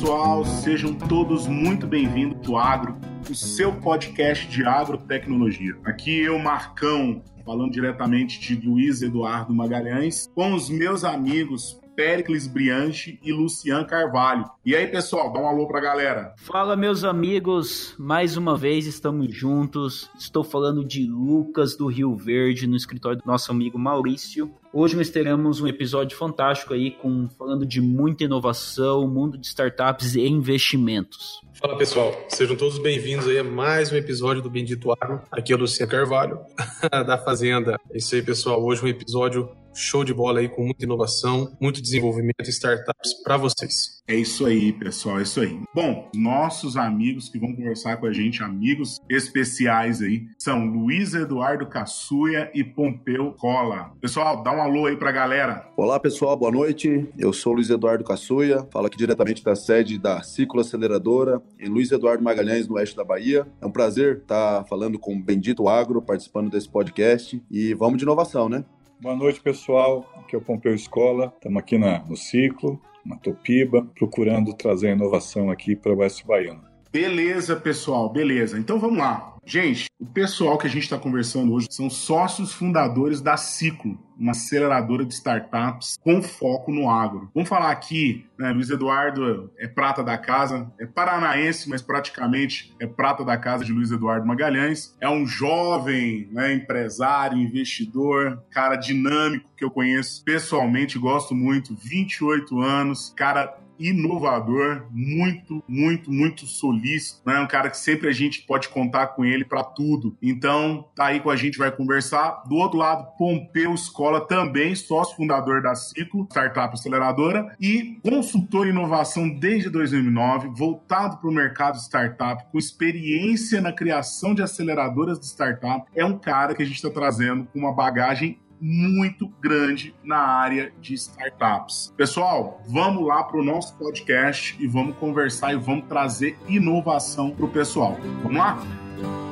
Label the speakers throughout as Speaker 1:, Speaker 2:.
Speaker 1: pessoal, sejam todos muito bem-vindos ao Agro, o seu podcast de agrotecnologia. Aqui eu, Marcão, falando diretamente de Luiz Eduardo Magalhães, com os meus amigos Péricles Brianchi e Lucian Carvalho. E aí, pessoal, dá um alô pra galera.
Speaker 2: Fala, meus amigos, mais uma vez estamos juntos. Estou falando de Lucas do Rio Verde, no escritório do nosso amigo Maurício. Hoje nós teremos um episódio fantástico aí com falando de muita inovação, mundo de startups e investimentos.
Speaker 3: Fala pessoal, sejam todos bem-vindos aí a mais um episódio do Bendito Agro. Aqui é o Luciano Carvalho, da Fazenda. É isso aí, pessoal. Hoje um episódio show de bola aí com muita inovação, muito desenvolvimento e startups para vocês.
Speaker 1: É isso aí, pessoal, é isso aí. Bom, nossos amigos que vão conversar com a gente, amigos especiais aí, são Luiz Eduardo Caçuia e Pompeu Cola. Pessoal, dá um alô aí pra galera.
Speaker 4: Olá, pessoal, boa noite. Eu sou Luiz Eduardo Caçuia, falo aqui diretamente da sede da Ciclo Aceleradora em Luiz Eduardo Magalhães, no oeste da Bahia. É um prazer estar falando com o Bendito Agro, participando desse podcast e vamos de inovação, né?
Speaker 5: Boa noite, pessoal. Aqui é o Pompeu Escola. Estamos aqui na, no ciclo, na Topiba, procurando trazer inovação aqui para o Oeste Baiano.
Speaker 1: Beleza, pessoal, beleza. Então vamos lá. Gente, o pessoal que a gente está conversando hoje são sócios fundadores da Ciclo, uma aceleradora de startups com foco no agro. Vamos falar aqui, né, Luiz Eduardo é prata da casa, é paranaense, mas praticamente é prata da casa de Luiz Eduardo Magalhães. É um jovem né, empresário, investidor, cara dinâmico que eu conheço pessoalmente, gosto muito, 28 anos, cara inovador, muito, muito, muito solícito, né? Um cara que sempre a gente pode contar com ele para tudo. Então, tá aí com a gente, vai conversar. Do outro lado, Pompeu Escola, também sócio fundador da Ciclo, startup aceleradora, e consultor em inovação desde 2009, voltado para o mercado startup, com experiência na criação de aceleradoras de startup. É um cara que a gente está trazendo com uma bagagem muito grande na área de startups. Pessoal, vamos lá para o nosso podcast e vamos conversar e vamos trazer inovação para o pessoal. Vamos lá?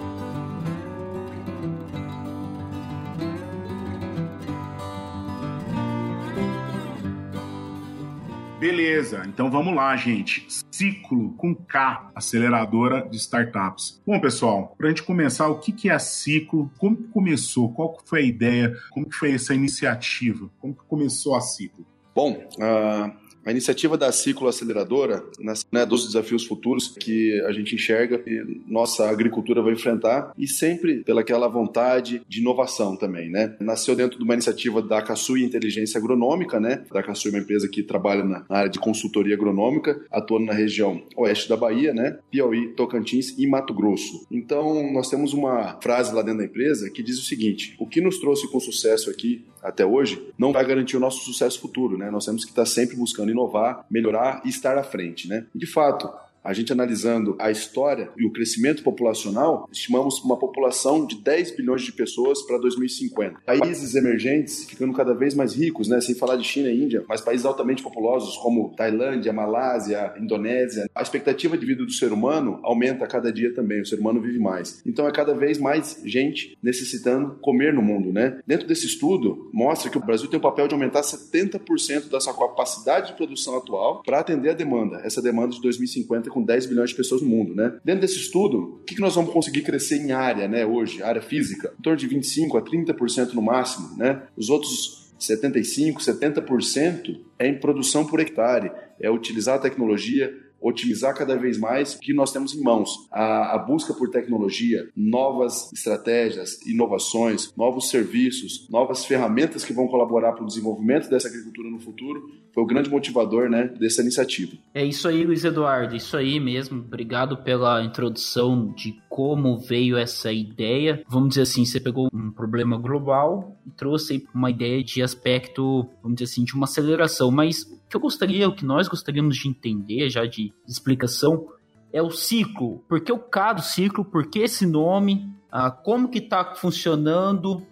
Speaker 1: Beleza, então vamos lá, gente. Ciclo com K, aceleradora de startups. Bom, pessoal, para a gente começar, o que, que é Ciclo? Como que começou? Qual foi a ideia? Como que foi essa iniciativa? Como que começou a Ciclo?
Speaker 4: Bom, uh, a iniciativa da Ciclo Aceleradora, né, dos desafios futuros que a gente enxerga e nossa agricultura vai enfrentar e sempre pelaquela vontade de inovação também, né? Nasceu dentro de uma iniciativa da Caçui Inteligência Agronômica, né? Da Caçui é uma empresa que trabalha na área de consultoria agronômica, atuando na região oeste da Bahia, né? Piauí, Tocantins e Mato Grosso. Então, nós temos uma frase lá dentro da empresa que diz o seguinte: o que nos trouxe com sucesso aqui até hoje não vai garantir o nosso sucesso futuro, né? Nós temos que estar sempre buscando inovar, melhorar e estar à frente, né? De fato, a gente analisando a história e o crescimento populacional, estimamos uma população de 10 bilhões de pessoas para 2050. Países emergentes ficando cada vez mais ricos, né, sem falar de China e Índia, mas países altamente populosos como Tailândia, Malásia, Indonésia. A expectativa de vida do ser humano aumenta a cada dia também, o ser humano vive mais. Então é cada vez mais gente necessitando comer no mundo, né? Dentro desse estudo, mostra que o Brasil tem o papel de aumentar 70% da sua capacidade de produção atual para atender a demanda, essa demanda de 2050 com 10 bilhões de pessoas no mundo, né? Dentro desse estudo, o que nós vamos conseguir crescer em área, né, hoje, área física? Em torno de 25 a 30% no máximo, né? Os outros 75, 70% é em produção por hectare, é utilizar a tecnologia otimizar cada vez mais o que nós temos em mãos. A, a, busca por tecnologia, novas estratégias, inovações, novos serviços, novas ferramentas que vão colaborar para o desenvolvimento dessa agricultura no futuro foi o grande motivador né, dessa iniciativa.
Speaker 2: É isso aí, Luiz Eduardo, isso aí mesmo. Obrigado pela introdução de como veio essa ideia. Vamos dizer assim, você pegou um problema global e trouxe uma ideia de aspecto, vamos dizer assim, de uma aceleração, mas o que eu gostaria, o que nós gostaríamos de entender já de explicação, é o ciclo. Por que o K do ciclo? Por que esse nome? Ah, como que está funcionando?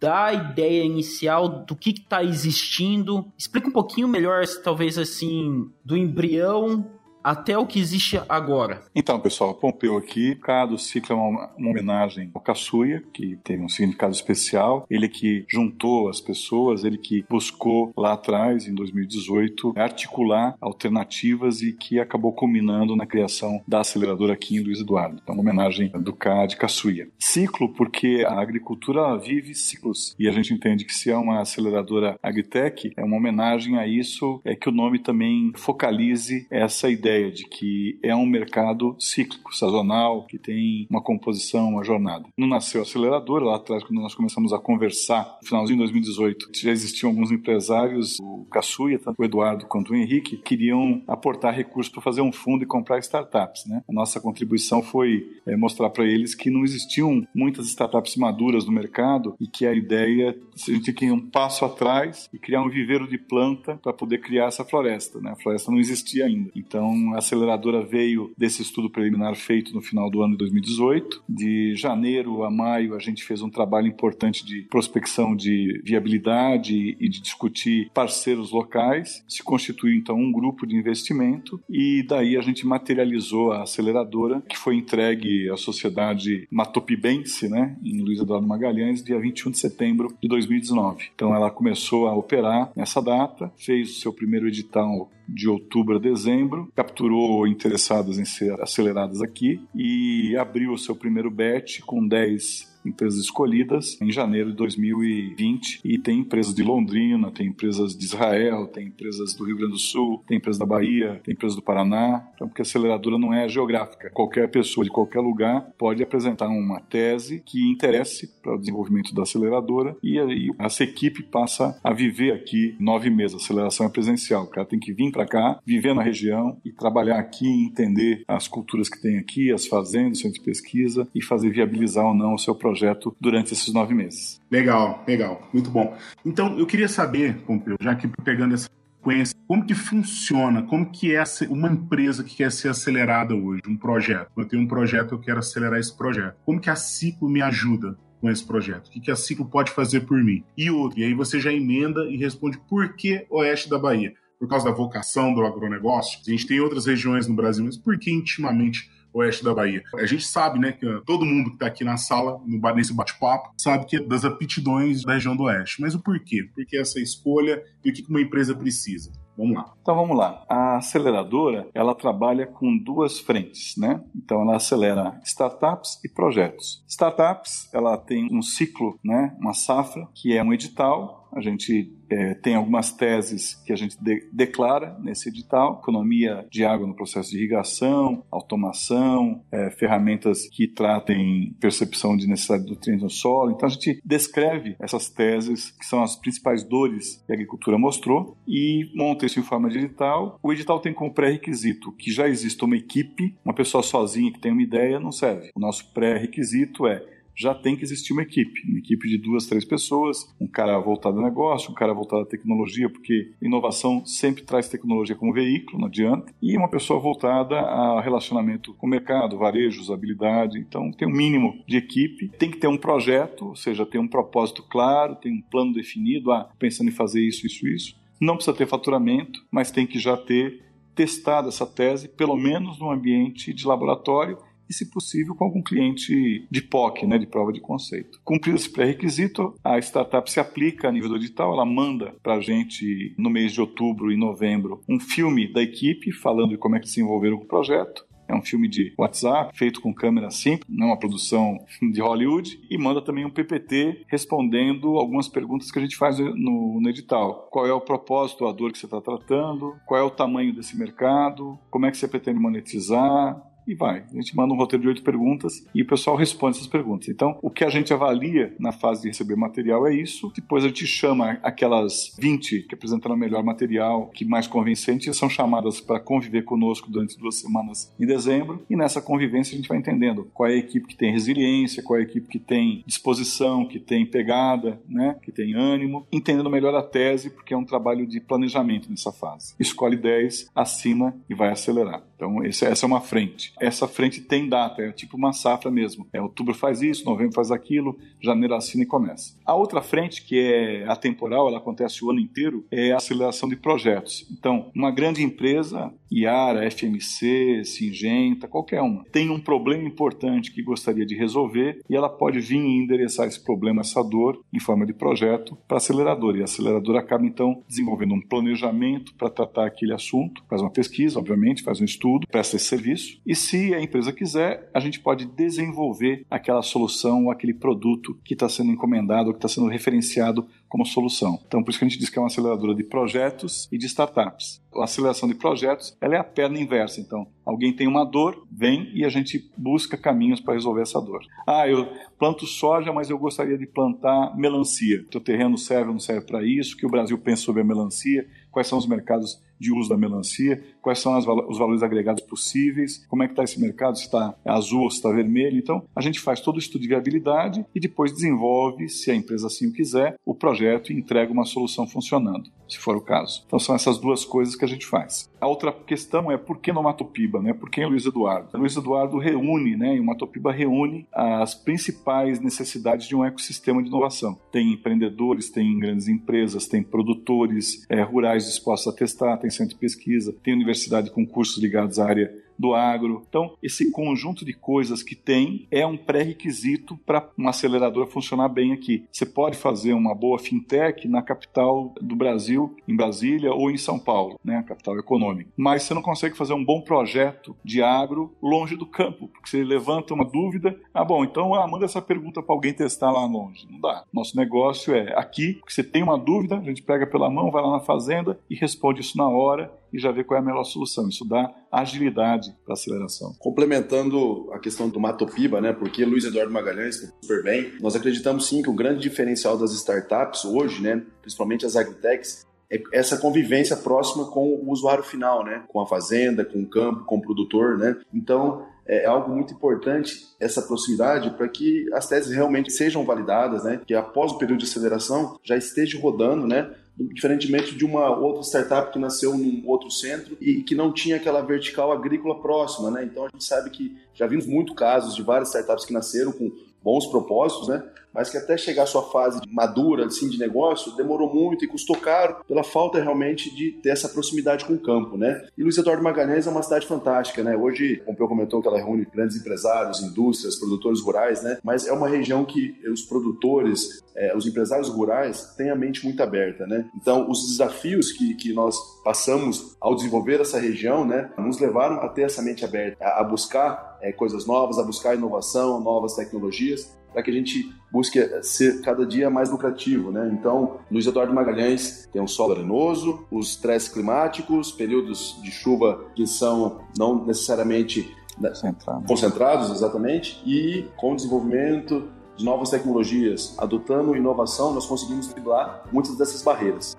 Speaker 2: Da ideia inicial do que está existindo. Explica um pouquinho melhor, talvez assim, do embrião até o que existe agora.
Speaker 5: Então, pessoal, Pompeu aqui, cada ciclo é uma, uma, homenagem ao Caçuia, que teve um significado especial. Ele que juntou as pessoas, ele que buscou lá atrás, em 2018, articular alternativas e que acabou culminando na criação da aceleradora aqui em Luiz Eduardo. Então, uma homenagem do K de Caçuia. Ciclo, porque a agricultura vive ciclos e a gente entende que se é uma aceleradora agritech, é uma homenagem a isso, é que o nome também focalize essa ideia ideia de que é um mercado cíclico, sazonal, que tem uma composição, uma jornada. Não nasceu aceleradora, lá atrás, quando nós começamos a conversar, no finalzinho de 2018, já existiam alguns empresários, o Caçuia, tanto o Eduardo quanto o Henrique, queriam aportar recursos para fazer um fundo e comprar startups. Né? A nossa contribuição foi é, mostrar para eles que não existiam muitas startups maduras no mercado e que a ideia, a gente tinha que ir um passo atrás e criar um viveiro de planta para poder criar essa floresta. Né? A floresta não existia ainda. Então, a aceleradora veio desse estudo preliminar feito no final do ano de 2018. De janeiro a maio, a gente fez um trabalho importante de prospecção de viabilidade e de discutir parceiros locais. Se constituiu então um grupo de investimento e daí a gente materializou a aceleradora, que foi entregue à sociedade Matopibense, né, em Luiz Eduardo Magalhães, dia 21 de setembro de 2019. Então ela começou a operar nessa data, fez o seu primeiro edital de outubro a dezembro, capturou interessadas em ser aceleradas aqui e abriu o seu primeiro bet com 10 empresas escolhidas em janeiro de 2020 e tem empresas de Londrina, tem empresas de Israel, tem empresas do Rio Grande do Sul, tem empresas da Bahia, tem empresas do Paraná, então porque a aceleradora não é geográfica. Qualquer pessoa de qualquer lugar pode apresentar uma tese que interesse para o desenvolvimento da aceleradora e aí essa equipe passa a viver aqui nove meses. A aceleração é presencial, o cara tem que vir para cá, viver na região e trabalhar aqui, entender as culturas que tem aqui, as fazendas, centro de pesquisa e fazer viabilizar ou não o seu projeto projeto durante esses nove meses.
Speaker 1: Legal, legal, muito bom. Então, eu queria saber, Pompeu, já que pegando essa sequência, como que funciona, como que é uma empresa que quer ser acelerada hoje, um projeto. Eu tenho um projeto, eu quero acelerar esse projeto. Como que a Ciclo me ajuda com esse projeto? O que, que a Ciclo pode fazer por mim? E outro, e aí você já emenda e responde por que Oeste da Bahia? Por causa da vocação do agronegócio? A gente tem outras regiões no Brasil, mas por que intimamente oeste da Bahia. A gente sabe, né, que todo mundo que está aqui na sala, nesse bate-papo, sabe que é das aptidões da região do oeste. Mas o porquê? Por que essa escolha e o que uma empresa precisa? Vamos lá.
Speaker 5: Então vamos lá. A aceleradora, ela trabalha com duas frentes, né? Então ela acelera startups e projetos. Startups, ela tem um ciclo, né, uma safra, que é um edital. A gente é, tem algumas teses que a gente de, declara nesse edital: economia de água no processo de irrigação, automação, é, ferramentas que tratem percepção de necessidade de nutrientes no solo. Então a gente descreve essas teses, que são as principais dores que a agricultura mostrou, e monta isso em forma de edital. O edital tem como pré-requisito que já exista uma equipe, uma pessoa sozinha que tem uma ideia não serve. O nosso pré-requisito é já tem que existir uma equipe, uma equipe de duas, três pessoas, um cara voltado ao negócio, um cara voltado à tecnologia, porque inovação sempre traz tecnologia como veículo, não adianta, e uma pessoa voltada a relacionamento com o mercado, varejo, usabilidade. Então tem um mínimo de equipe, tem que ter um projeto, ou seja, tem um propósito claro, tem um plano definido, ah, pensando em fazer isso, isso, isso. Não precisa ter faturamento, mas tem que já ter testado essa tese, pelo menos no ambiente de laboratório e, se possível, com algum cliente de POC, né, de prova de conceito. Cumprido esse pré-requisito, a startup se aplica a nível do edital, ela manda para a gente, no mês de outubro e novembro, um filme da equipe falando de como é que se envolveram com o projeto. É um filme de WhatsApp, feito com câmera simples, não uma produção de Hollywood, e manda também um PPT respondendo algumas perguntas que a gente faz no, no edital. Qual é o propósito, a dor que você está tratando? Qual é o tamanho desse mercado? Como é que você pretende monetizar? E vai. A gente manda um roteiro de oito perguntas e o pessoal responde essas perguntas. Então, o que a gente avalia na fase de receber material é isso. Depois a gente chama aquelas 20 que apresentaram melhor material, que mais convincente, são chamadas para conviver conosco durante duas semanas em dezembro. E nessa convivência a gente vai entendendo qual é a equipe que tem resiliência, qual é a equipe que tem disposição, que tem pegada, né, que tem ânimo, entendendo melhor a tese, porque é um trabalho de planejamento nessa fase. Escolhe 10, assina e vai acelerar. Então, essa é uma frente. Essa frente tem data, é tipo uma safra mesmo. É outubro faz isso, novembro faz aquilo, janeiro assina e começa. A outra frente, que é atemporal, ela acontece o ano inteiro, é a aceleração de projetos. Então, uma grande empresa, Iara, FMC, Singenta, qualquer uma, tem um problema importante que gostaria de resolver e ela pode vir e endereçar esse problema, essa dor, em forma de projeto para a aceleradora. E a aceleradora acaba, então, desenvolvendo um planejamento para tratar aquele assunto, faz uma pesquisa, obviamente, faz um estudo estudo, presta esse serviço. E se a empresa quiser, a gente pode desenvolver aquela solução aquele produto que está sendo encomendado que está sendo referenciado como solução. Então, por isso que a gente diz que é uma aceleradora de projetos e de startups. A aceleração de projetos ela é a perna inversa. Então, alguém tem uma dor, vem e a gente busca caminhos para resolver essa dor. Ah, eu planto soja, mas eu gostaria de plantar melancia. Teu terreno serve ou não serve para isso? O que o Brasil pensa sobre a melancia? Quais são os mercados de uso da melancia, quais são os valores agregados possíveis, como é que está esse mercado, se está azul se está vermelho. Então, a gente faz todo o estudo de viabilidade e depois desenvolve, se a empresa assim o quiser, o projeto e entrega uma solução funcionando, se for o caso. Então, são essas duas coisas que a gente faz. A outra questão é por que no Matopiba, né? Por que Luiz Eduardo? Luiz Eduardo reúne, né? E o Matopiba reúne as principais necessidades de um ecossistema de inovação. Tem empreendedores, tem grandes empresas, tem produtores é, rurais dispostos a testar, tem centro de pesquisa, tem universidade com cursos ligados à área do agro. Então, esse conjunto de coisas que tem é um pré-requisito para uma aceleradora funcionar bem aqui. Você pode fazer uma boa fintech na capital do Brasil, em Brasília ou em São Paulo, né, a capital econômica. Mas você não consegue fazer um bom projeto de agro longe do campo, porque você levanta uma dúvida, ah, bom, então ah, manda essa pergunta para alguém testar lá longe. Não dá. Nosso negócio é aqui, você tem uma dúvida, a gente pega pela mão, vai lá na fazenda e responde isso na hora e já ver qual é a melhor solução. Isso dá agilidade para aceleração.
Speaker 4: Complementando a questão do Matopiba, né? Porque Luiz Eduardo Magalhães, super bem, nós acreditamos sim que o grande diferencial das startups hoje, né, principalmente as agritechs, é essa convivência próxima com o usuário final, né? Com a fazenda, com o campo, com o produtor, né? Então, é algo muito importante essa proximidade para que as teses realmente sejam validadas, né? Que após o período de aceleração já esteja rodando, né? Diferentemente de uma outra startup que nasceu num outro centro e que não tinha aquela vertical agrícola próxima, né? Então a gente sabe que já vimos muito casos de várias startups que nasceram com bons propósitos, né? Mas que até chegar à sua fase madura assim, de negócio demorou muito e custou caro pela falta realmente de ter essa proximidade com o campo, né? E Luiz Eduardo Magalhães é uma cidade fantástica, né? Hoje, o Pompeu comentou que ela reúne grandes empresários, indústrias, produtores rurais, né? Mas é uma região que os produtores, é, os empresários rurais têm a mente muito aberta, né? Então, os desafios que, que nós passamos ao desenvolver essa região, né, nos levaram a ter essa mente aberta, a, a buscar é, coisas novas, a buscar inovação, novas tecnologias, para que a gente busque ser cada dia mais lucrativo, né? Então, Luiz Eduardo Magalhães tem um solo arenoso, os estresses climáticos, períodos de chuva que são não necessariamente
Speaker 5: Concentrado.
Speaker 4: concentrados, exatamente, e com o desenvolvimento de novas tecnologias, adotando inovação, nós conseguimos driblar muitas dessas barreiras.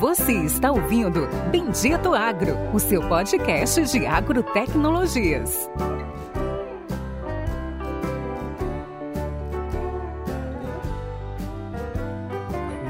Speaker 6: Você está ouvindo Bendito Agro, o seu podcast de agrotecnologias.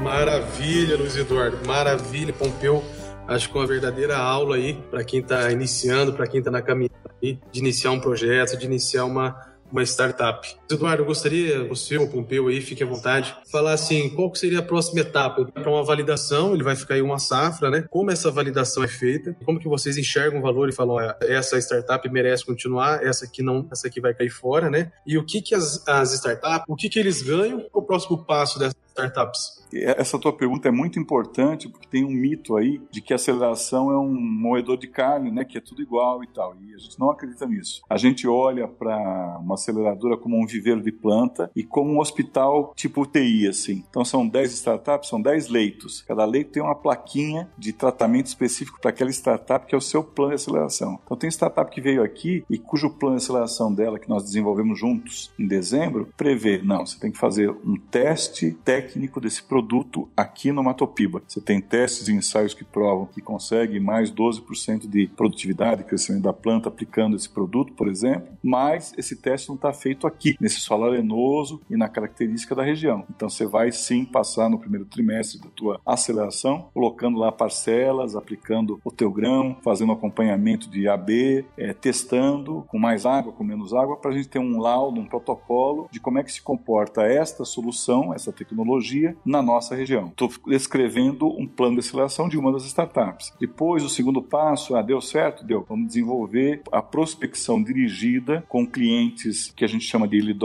Speaker 3: Maravilha, Luiz Eduardo, maravilha, Pompeu. Acho que uma verdadeira aula aí para quem está iniciando, para quem está na caminhada aí, de iniciar um projeto, de iniciar uma, uma startup. Eduardo, eu gostaria, você ou Pompeu aí, fique à vontade, falar assim, qual seria a próxima etapa? Para uma validação, ele vai ficar aí uma safra, né? Como essa validação é feita? Como que vocês enxergam o valor e falam, olha, essa startup merece continuar, essa aqui não, essa aqui vai cair fora, né? E o que que as, as startups, o que que eles ganham? O próximo passo dessa startups?
Speaker 5: Essa tua pergunta é muito importante porque tem um mito aí de que a aceleração é um moedor de carne, né, que é tudo igual e tal. E a gente não acredita nisso. A gente olha para uma aceleradora como um viveiro de planta e como um hospital tipo UTI, assim. Então são 10 startups, são 10 leitos. Cada leito tem uma plaquinha de tratamento específico para aquela startup que é o seu plano de aceleração. Então tem startup que veio aqui e cujo plano de aceleração dela que nós desenvolvemos juntos em dezembro prevê, não, você tem que fazer um teste técnico desse produto produto aqui no Matopiba. Você tem testes e ensaios que provam que consegue mais 12% de produtividade, crescimento da planta aplicando esse produto, por exemplo, mas esse teste não está feito aqui, nesse solo arenoso e na característica da região. Então você vai sim passar no primeiro trimestre da tua aceleração, colocando lá parcelas, aplicando o teu grão, fazendo acompanhamento de AB, é, testando com mais água, com menos água, para a gente ter um laudo, um protocolo de como é que se comporta esta solução, essa tecnologia na nossa região. Estou descrevendo um plano de aceleração de uma das startups. Depois, o segundo passo, ah, deu certo? Deu. Vamos desenvolver a prospecção dirigida com clientes que a gente chama de early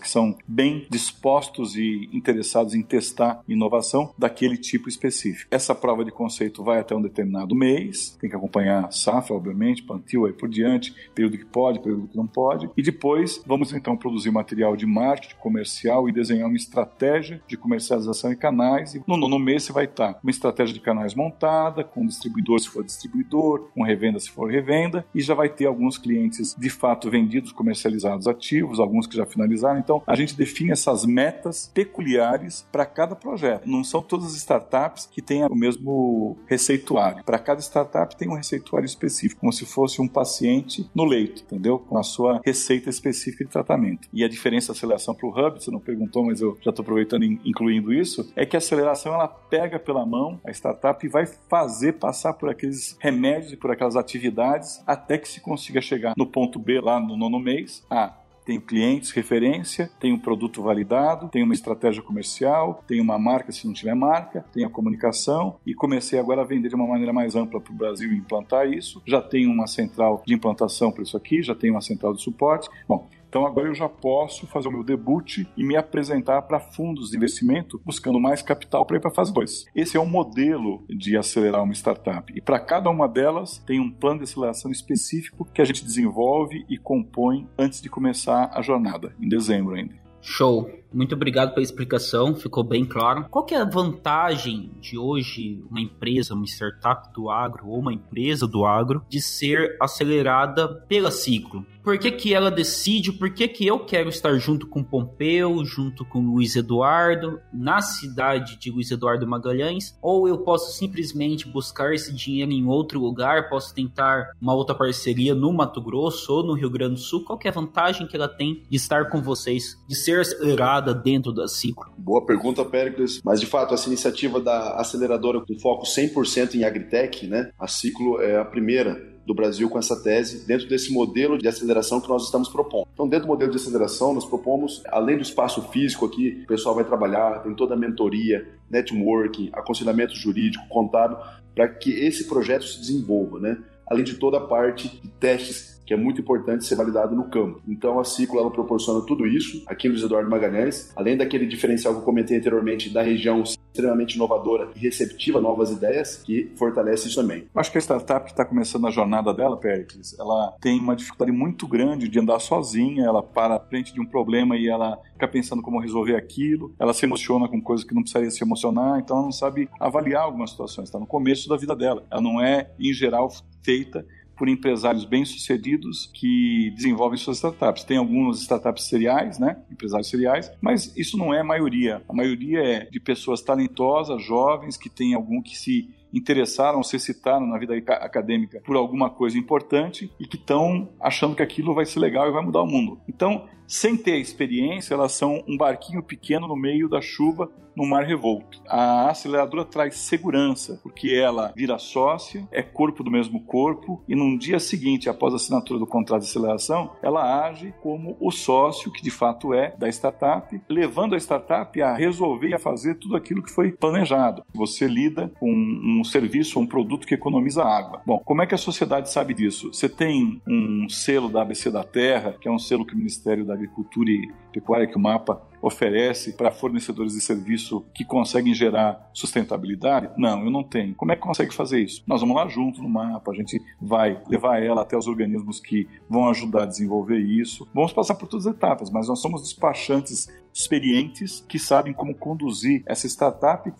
Speaker 5: que são bem dispostos e interessados em testar inovação daquele tipo específico. Essa prova de conceito vai até um determinado mês, tem que acompanhar safra, obviamente, plantio aí por diante, período que pode, período que não pode, e depois vamos então produzir material de marketing comercial e desenhar uma estratégia de comercialização e canais. E no nono mês você vai estar com uma estratégia de canais montada, com distribuidor se for distribuidor, com revenda se for revenda, e já vai ter alguns clientes de fato vendidos, comercializados ativos, alguns que já finalizaram. Então a gente define essas metas peculiares para cada projeto. Não são todas as startups que têm o mesmo receituário. Para cada startup tem um receituário específico, como se fosse um paciente no leito, entendeu? Com a sua receita específica de tratamento. E a diferença da aceleração para o Hub, você não perguntou, mas eu já estou aproveitando e incluindo isso, é que a aceleração ela pega pela mão a startup e vai fazer passar por aqueles remédios e por aquelas atividades até que se consiga chegar no ponto B lá no nono mês. Ah, tenho clientes referência, tenho um produto validado, tenho uma estratégia comercial, tenho uma marca se não tiver marca, tenho a comunicação e comecei agora a vender de uma maneira mais ampla para o Brasil implantar isso. Já tenho uma central de implantação para isso aqui, já tenho uma central de suporte. Bom, então agora eu já posso fazer o meu debut e me apresentar para fundos de investimento buscando mais capital para ir para a fase 2. Esse é um modelo de acelerar uma startup. E para cada uma delas tem um plano de aceleração específico que a gente desenvolve e compõe antes de começar a jornada, em dezembro ainda.
Speaker 2: Show. Muito obrigado pela explicação, ficou bem claro. Qual que é a vantagem de hoje uma empresa, uma startup do agro ou uma empresa do agro de ser acelerada pela ciclo? Por que, que ela decide? Por que, que eu quero estar junto com Pompeu, junto com Luiz Eduardo, na cidade de Luiz Eduardo Magalhães? Ou eu posso simplesmente buscar esse dinheiro em outro lugar? Posso tentar uma outra parceria no Mato Grosso ou no Rio Grande do Sul? Qual que é a vantagem que ela tem de estar com vocês, de ser acelerada dentro da Ciclo?
Speaker 4: Boa pergunta, Pericles. Mas de fato, essa iniciativa da aceleradora com foco 100% em agritech, né? A Ciclo é a primeira do Brasil com essa tese dentro desse modelo de aceleração que nós estamos propondo. Então, dentro do modelo de aceleração, nós propomos, além do espaço físico aqui, o pessoal vai trabalhar, tem toda a mentoria, networking, aconselhamento jurídico, contábil, para que esse projeto se desenvolva, né? Além de toda a parte de testes que é muito importante ser validado no campo. Então a Ciclo ela proporciona tudo isso aqui no Eduardo Magalhães, além daquele diferencial que eu comentei anteriormente da região extremamente inovadora e receptiva a novas ideias, que fortalece isso também.
Speaker 5: Acho que a startup que está começando a jornada dela, Pericles, ela tem uma dificuldade muito grande de andar sozinha, ela para frente de um problema e ela fica pensando como resolver aquilo, ela se emociona com coisas que não precisaria se emocionar, então ela não sabe avaliar algumas situações, está no começo da vida dela. Ela não é, em geral, feita por empresários bem-sucedidos que desenvolvem suas startups. Tem algumas startups seriais, né? Empresários seriais, mas isso não é a maioria. A maioria é de pessoas talentosas, jovens, que têm algum que se interessaram, se citaram na vida acadêmica por alguma coisa importante e que estão achando que aquilo vai ser legal e vai mudar o mundo. Então, sem ter experiência, elas são um barquinho pequeno no meio da chuva no mar revolto. A aceleradora traz segurança, porque ela vira sócia, é corpo do mesmo corpo, e num dia seguinte, após a assinatura do contrato de aceleração, ela age como o sócio, que de fato é, da startup, levando a startup a resolver e a fazer tudo aquilo que foi planejado. Você lida com um serviço ou um produto que economiza água. Bom, como é que a sociedade sabe disso? Você tem um selo da ABC da Terra, que é um selo que o Ministério da Agricultura e Pecuária, que o MAPA oferece para fornecedores de serviço que conseguem gerar sustentabilidade? Não, eu não tenho. Como é que consegue fazer isso? Nós vamos lá junto no mapa, a gente vai levar ela até os organismos que vão ajudar a desenvolver isso. Vamos passar por todas as etapas, mas nós somos despachantes experientes que sabem como conduzir essa startup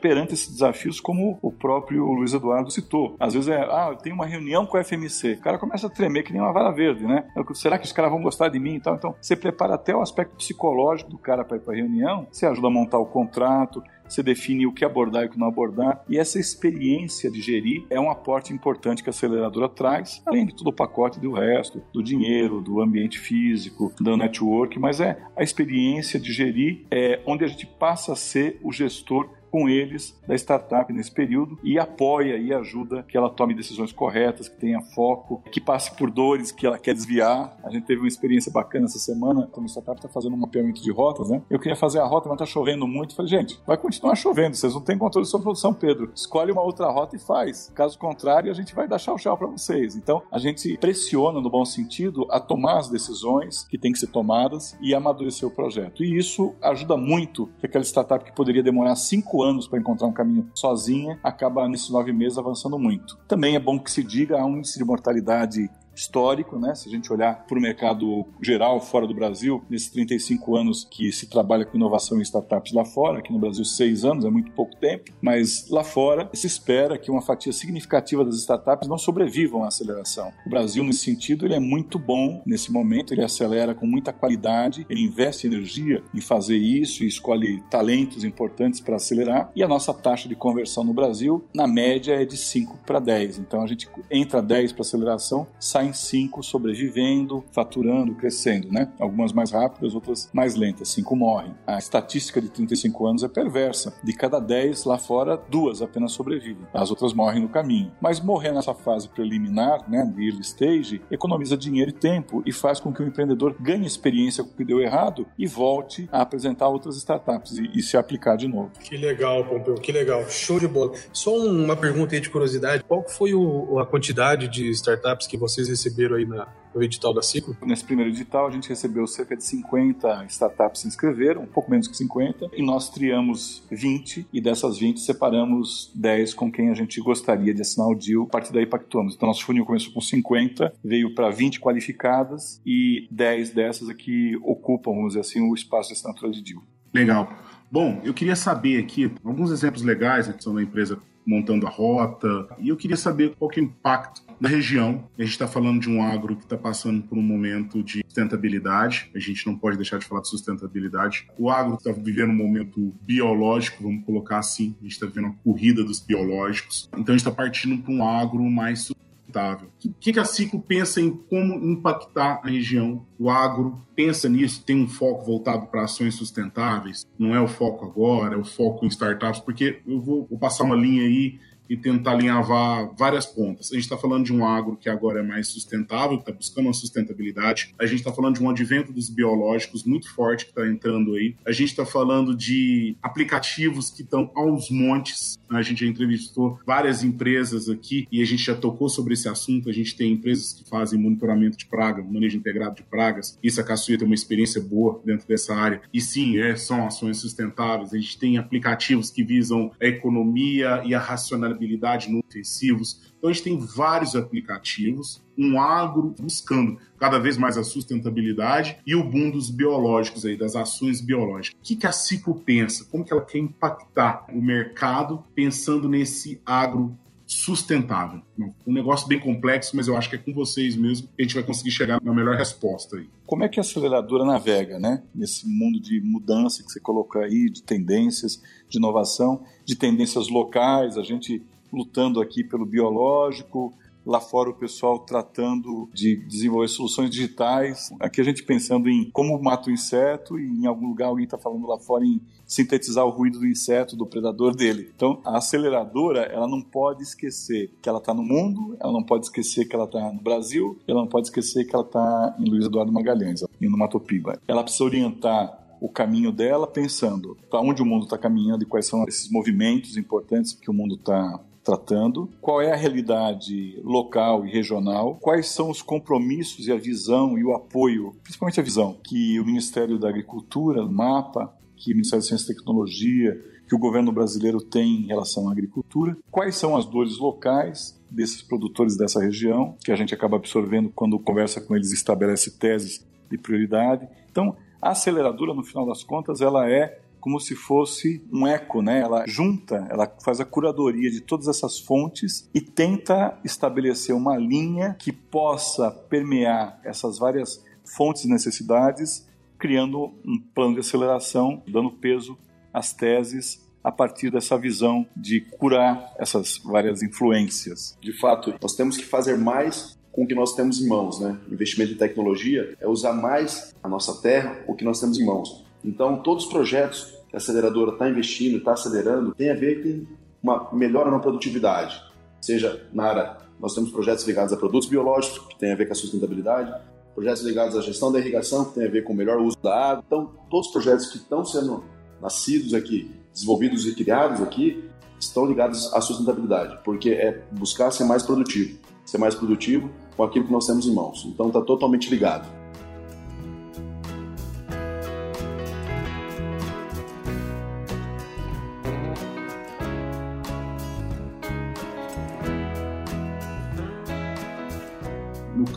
Speaker 5: perante esses desafios, como o próprio Luiz Eduardo citou. Às vezes é, ah, eu tenho uma reunião com a FMC, o cara começa a tremer que nem uma vara verde, né? Será que os caras vão gostar de mim e tal? Então, você prepara até o aspecto psicológico do cara para ir para a reunião, você ajuda a montar o contrato, você define o que abordar e o que não abordar. E essa experiência de gerir é um aporte importante que a aceleradora traz, além de todo o pacote do resto, do dinheiro, do ambiente físico, do network, mas é a experiência de gerir é onde a gente passa a ser o gestor com eles da startup nesse período e apoia e ajuda que ela tome decisões corretas, que tenha foco, que passe por dores que ela quer desviar. A gente teve uma experiência bacana essa semana, a startup está fazendo um mapeamento de rotas, né? Eu queria fazer a rota, mas está chovendo muito. falei, gente, vai continuar chovendo, vocês não têm controle sobre São Pedro. Escolhe uma outra rota e faz. Caso contrário, a gente vai dar tchau-tchau para vocês. Então, a gente pressiona, no bom sentido, a tomar as decisões que têm que ser tomadas e amadurecer o projeto. E isso ajuda muito que aquela startup que poderia demorar cinco anos para encontrar um caminho sozinha, acaba nesses nove meses avançando muito. Também é bom que se diga há um índice de mortalidade histórico, né? Se a gente olhar para o mercado geral fora do Brasil, nesses 35 anos que se trabalha com inovação em startups lá fora, aqui no Brasil seis anos é muito pouco tempo, mas lá fora se espera que uma fatia significativa das startups não sobrevivam à aceleração. O Brasil nesse sentido ele é muito bom nesse momento, ele acelera com muita qualidade, ele investe energia em fazer isso e escolhe talentos importantes para acelerar e a nossa taxa de conversão no Brasil na média é de 5 para 10. Então a gente entra 10 para aceleração, sai 5 sobrevivendo, faturando, crescendo, né? Algumas mais rápidas, outras mais lentas. 5 morrem. A estatística de 35 anos é perversa. De cada 10 lá fora, duas apenas sobrevivem. As outras morrem no caminho. Mas morrer nessa fase preliminar, né, de early stage, economiza dinheiro e tempo e faz com que o empreendedor ganhe experiência com o que deu errado e volte a apresentar outras startups e, e se aplicar de novo.
Speaker 3: Que legal, Pompeu, que legal. Show de bola. Só uma pergunta aí de curiosidade. Qual foi o, a quantidade de startups que vocês receberam aí na, no edital da Ciclo?
Speaker 5: Nesse primeiro edital, a gente recebeu cerca de 50 startups se inscreveram, um pouco menos que 50, e nós triamos 20, e dessas 20 separamos 10 com quem a gente gostaria de assinar o deal, a partir daí pactuamos. Então, nosso funil começou com 50, veio para 20 qualificadas, e 10 dessas aqui ocupam, vamos dizer assim, o espaço de assinatura de deal.
Speaker 1: Legal. Bom, eu queria saber aqui alguns exemplos legais né, que são da empresa montando a rota. E eu queria saber qual que é o impacto na região. A gente está falando de um agro que está passando por um momento de sustentabilidade. A gente não pode deixar de falar de sustentabilidade. O agro está vivendo um momento biológico, vamos colocar assim. A gente está vivendo a corrida dos biológicos. Então a gente está partindo para um agro mais sustentável. O que, a Ciclo pensa em como impactar a região? O agro pensa nisso, tem um foco voltado para ações sustentáveis? Não é o foco agora, é o foco em startups, porque eu vou, vou passar uma linha aí e tentar alinhavar várias pontas. A gente está falando de um agro que agora é mais sustentável, está buscando uma sustentabilidade. A gente está falando de um advento dos biológicos muito forte que está entrando aí. A gente está falando de aplicativos que estão aos montes. A gente já entrevistou várias empresas aqui e a gente já tocou sobre esse assunto. A gente tem empresas que fazem monitoramento de praga, manejo integrado de pragas. Isso a Caçuia tem uma experiência boa dentro dessa área. E sim, é, são ações sustentáveis. A gente tem aplicativos que visam a economia e a racionalidade vulnerabilidade no ofensivos. Então a gente tem vários aplicativos, um agro buscando cada vez mais a sustentabilidade e o boom dos biológicos aí, das ações biológicas. O que, que a Ciclo pensa? Como que ela quer impactar o mercado pensando nesse agro sustentável. Um negócio bem complexo, mas eu acho que é com vocês mesmo que a gente vai conseguir chegar na melhor resposta aí.
Speaker 5: Como é que a aceleradora navega, né? Nesse mundo de mudança que você coloca aí, de tendências, de inovação, de tendências locais, a gente lutando aqui pelo biológico, lá fora o pessoal tratando de desenvolver soluções digitais. Aqui a gente pensando em como mata o inseto e em algum lugar alguém está falando lá fora em sintetizar o ruído do inseto, do predador dele. Então a aceleradora ela não pode esquecer que ela está no mundo, ela não pode esquecer que ela está no Brasil, ela não pode esquecer que ela está em Luiz Eduardo Magalhães, em Matopiba. Ela precisa orientar o caminho dela pensando para onde o mundo está caminhando e quais são esses movimentos importantes que o mundo está tratando, qual é a realidade local e regional, quais são os compromissos e a visão e o apoio, principalmente a visão, que o Ministério da Agricultura, o MAPA, que o Ministério da Ciência e Tecnologia, que o governo brasileiro tem em relação à agricultura, quais são as dores locais desses produtores dessa região, que a gente acaba absorvendo quando conversa com eles e estabelece teses de prioridade. Então, a aceleradora, no final das contas, ela é como se fosse um eco, né? Ela junta, ela faz a curadoria de todas essas fontes e tenta estabelecer uma linha que possa permear essas várias fontes e necessidades, criando um plano de aceleração, dando peso às teses a partir dessa visão de curar essas várias influências.
Speaker 4: De fato, nós temos que fazer mais com o que nós temos em mãos, né? Investimento em tecnologia é usar mais a nossa terra, o que nós temos em mãos. Então, todos os projetos que a aceleradora está investindo, está acelerando, tem a ver com uma melhora na produtividade. Seja na área, nós temos projetos ligados a produtos biológicos, que tem a ver com a sustentabilidade, projetos ligados à gestão da irrigação, que tem a ver com o melhor uso da água. Então, todos os projetos que estão sendo nascidos aqui, desenvolvidos e criados aqui, estão ligados à sustentabilidade, porque é buscar ser mais produtivo, ser mais produtivo com aquilo que nós temos em mãos. Então, está totalmente ligado.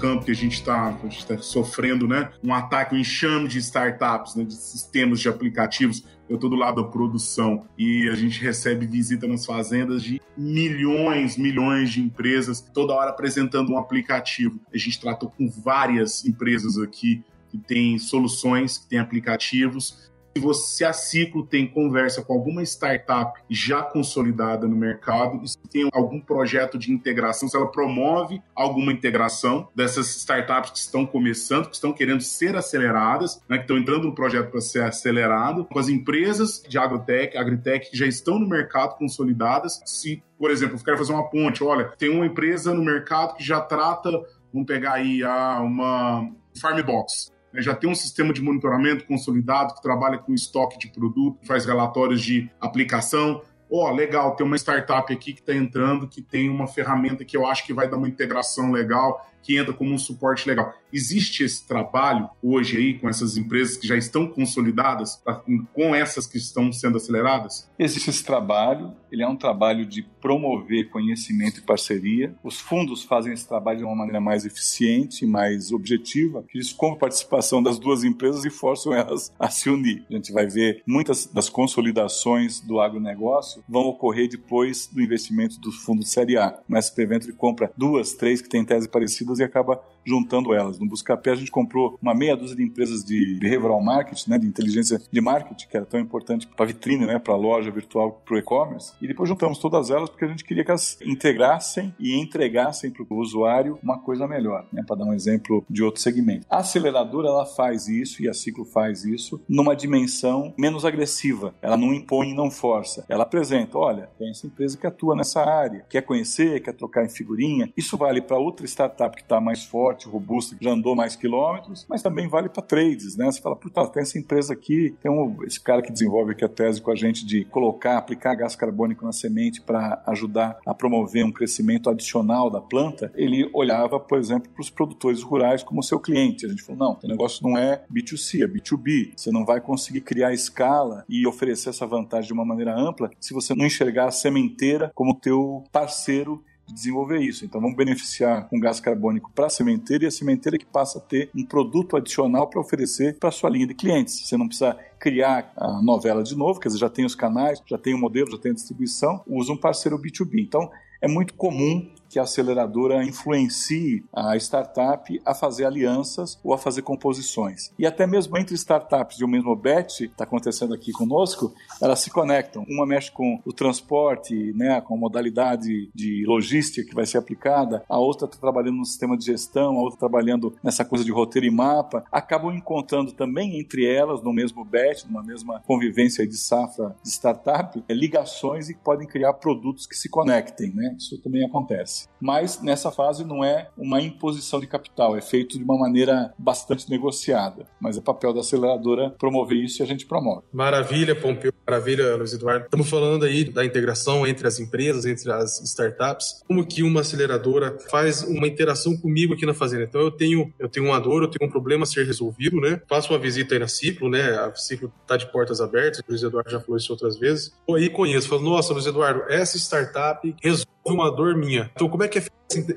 Speaker 1: Campo que a gente está tá sofrendo, né? Um ataque, um enxame de startups, né? de sistemas de aplicativos. Eu estou do lado da produção e a gente recebe visita nas fazendas de milhões, milhões de empresas, toda hora apresentando um aplicativo. A gente tratou com várias empresas aqui que têm soluções, que têm aplicativos se você a Ciclo tem conversa com alguma startup já consolidada no mercado, e se tem algum projeto de integração, se ela promove alguma integração dessas startups que estão começando, que estão querendo ser aceleradas, né, que estão entrando no projeto para ser acelerado, com as empresas de agrotech, agritech que já estão no mercado consolidadas, se, por exemplo, eu quero fazer uma ponte, olha, tem uma empresa no mercado que já trata, vamos pegar aí a uma Farmbox, né, já tem um sistema de monitoramento consolidado que trabalha com estoque de produto, faz relatórios de aplicação. Ó, oh, legal, tem uma startup aqui que está entrando, que tem uma ferramenta que eu acho que vai dar uma integração legal que entra como um suporte legal. Existe esse trabalho hoje aí com essas empresas que já estão consolidadas, tá, com essas que estão sendo aceleradas?
Speaker 5: Existe esse trabalho, ele é um trabalho de promover conhecimento e parceria. Os fundos fazem esse trabalho de uma maneira mais eficiente, mais objetiva, eles com a participação das duas empresas e forçam elas a se unir. A gente vai ver muitas das consolidações do agronegócio vão ocorrer depois do investimento dos fundos Série A. Mas o Venture compra duas, três que têm tese parecida e acaba juntando elas. No Buscapé a gente comprou uma meia dúzia de empresas de behavioral marketing, né, de inteligência de marketing, que era tão importante para a vitrine, né, para a loja virtual, para o e-commerce. E depois juntamos todas elas porque a gente queria que elas integrassem e entregassem para o usuário uma coisa melhor, né, para dar um exemplo de outro segmento. A aceleradora ela faz isso e a Ciclo faz isso numa dimensão menos agressiva. Ela não impõe, não força. Ela apresenta, olha, tem essa empresa que atua nessa área, quer conhecer, quer trocar em figurinha. Isso vale para outra startup que está mais forte forte, robusta, que já andou mais quilômetros, mas também vale para trades, né? Você fala, puta, tem essa empresa aqui, tem um, esse cara que desenvolve aqui a tese com a gente de colocar, aplicar gás carbônico na semente para ajudar a promover um crescimento adicional da planta, ele olhava, por exemplo, para os produtores rurais como seu cliente. A gente falou, não, o negócio não é B2C, é B2B. Você não vai conseguir criar escala e oferecer essa vantagem de uma maneira ampla se você não enxergar a sementeira como teu parceiro desenvolver isso. Então vamos beneficiar com gás carbônico para a sementeira e a sementeira que passa a ter um produto adicional para oferecer para sua linha de clientes. Você não precisa criar a novela de novo, quer dizer, já tem os canais, já tem o modelo, já tem a distribuição, usa um parceiro B2B. Então é muito comum que a aceleradora influencie a startup a fazer alianças ou a fazer composições. E até mesmo entre startups de um mesmo bet, está acontecendo aqui conosco, elas se conectam. Uma mexe com o transporte, né, com a modalidade de logística que vai ser aplicada, a outra está trabalhando no sistema de gestão, a outra trabalhando nessa coisa de roteiro e mapa. Acabam encontrando também entre elas, no mesmo bet, numa mesma convivência de safra de startup, ligações e podem criar produtos que se conectem. Né? Isso também acontece. Mas nessa fase não é uma imposição de capital, é feito de uma maneira bastante negociada. Mas é papel da aceleradora promover isso e a gente promove.
Speaker 3: Maravilha, Pompeu. Maravilha, Luiz Eduardo. Estamos falando aí da integração entre as empresas, entre as startups. Como que uma aceleradora faz uma interação comigo aqui na fazenda? Então eu tenho, eu tenho uma dor, eu tenho um problema a ser resolvido, né? Faço uma visita aí na Ciclo, né? A Ciclo está de portas abertas, o Luiz Eduardo já falou isso outras vezes. Aí conheço, falo, nossa, Luiz Eduardo, essa startup resolve uma dor minha. Então como é que é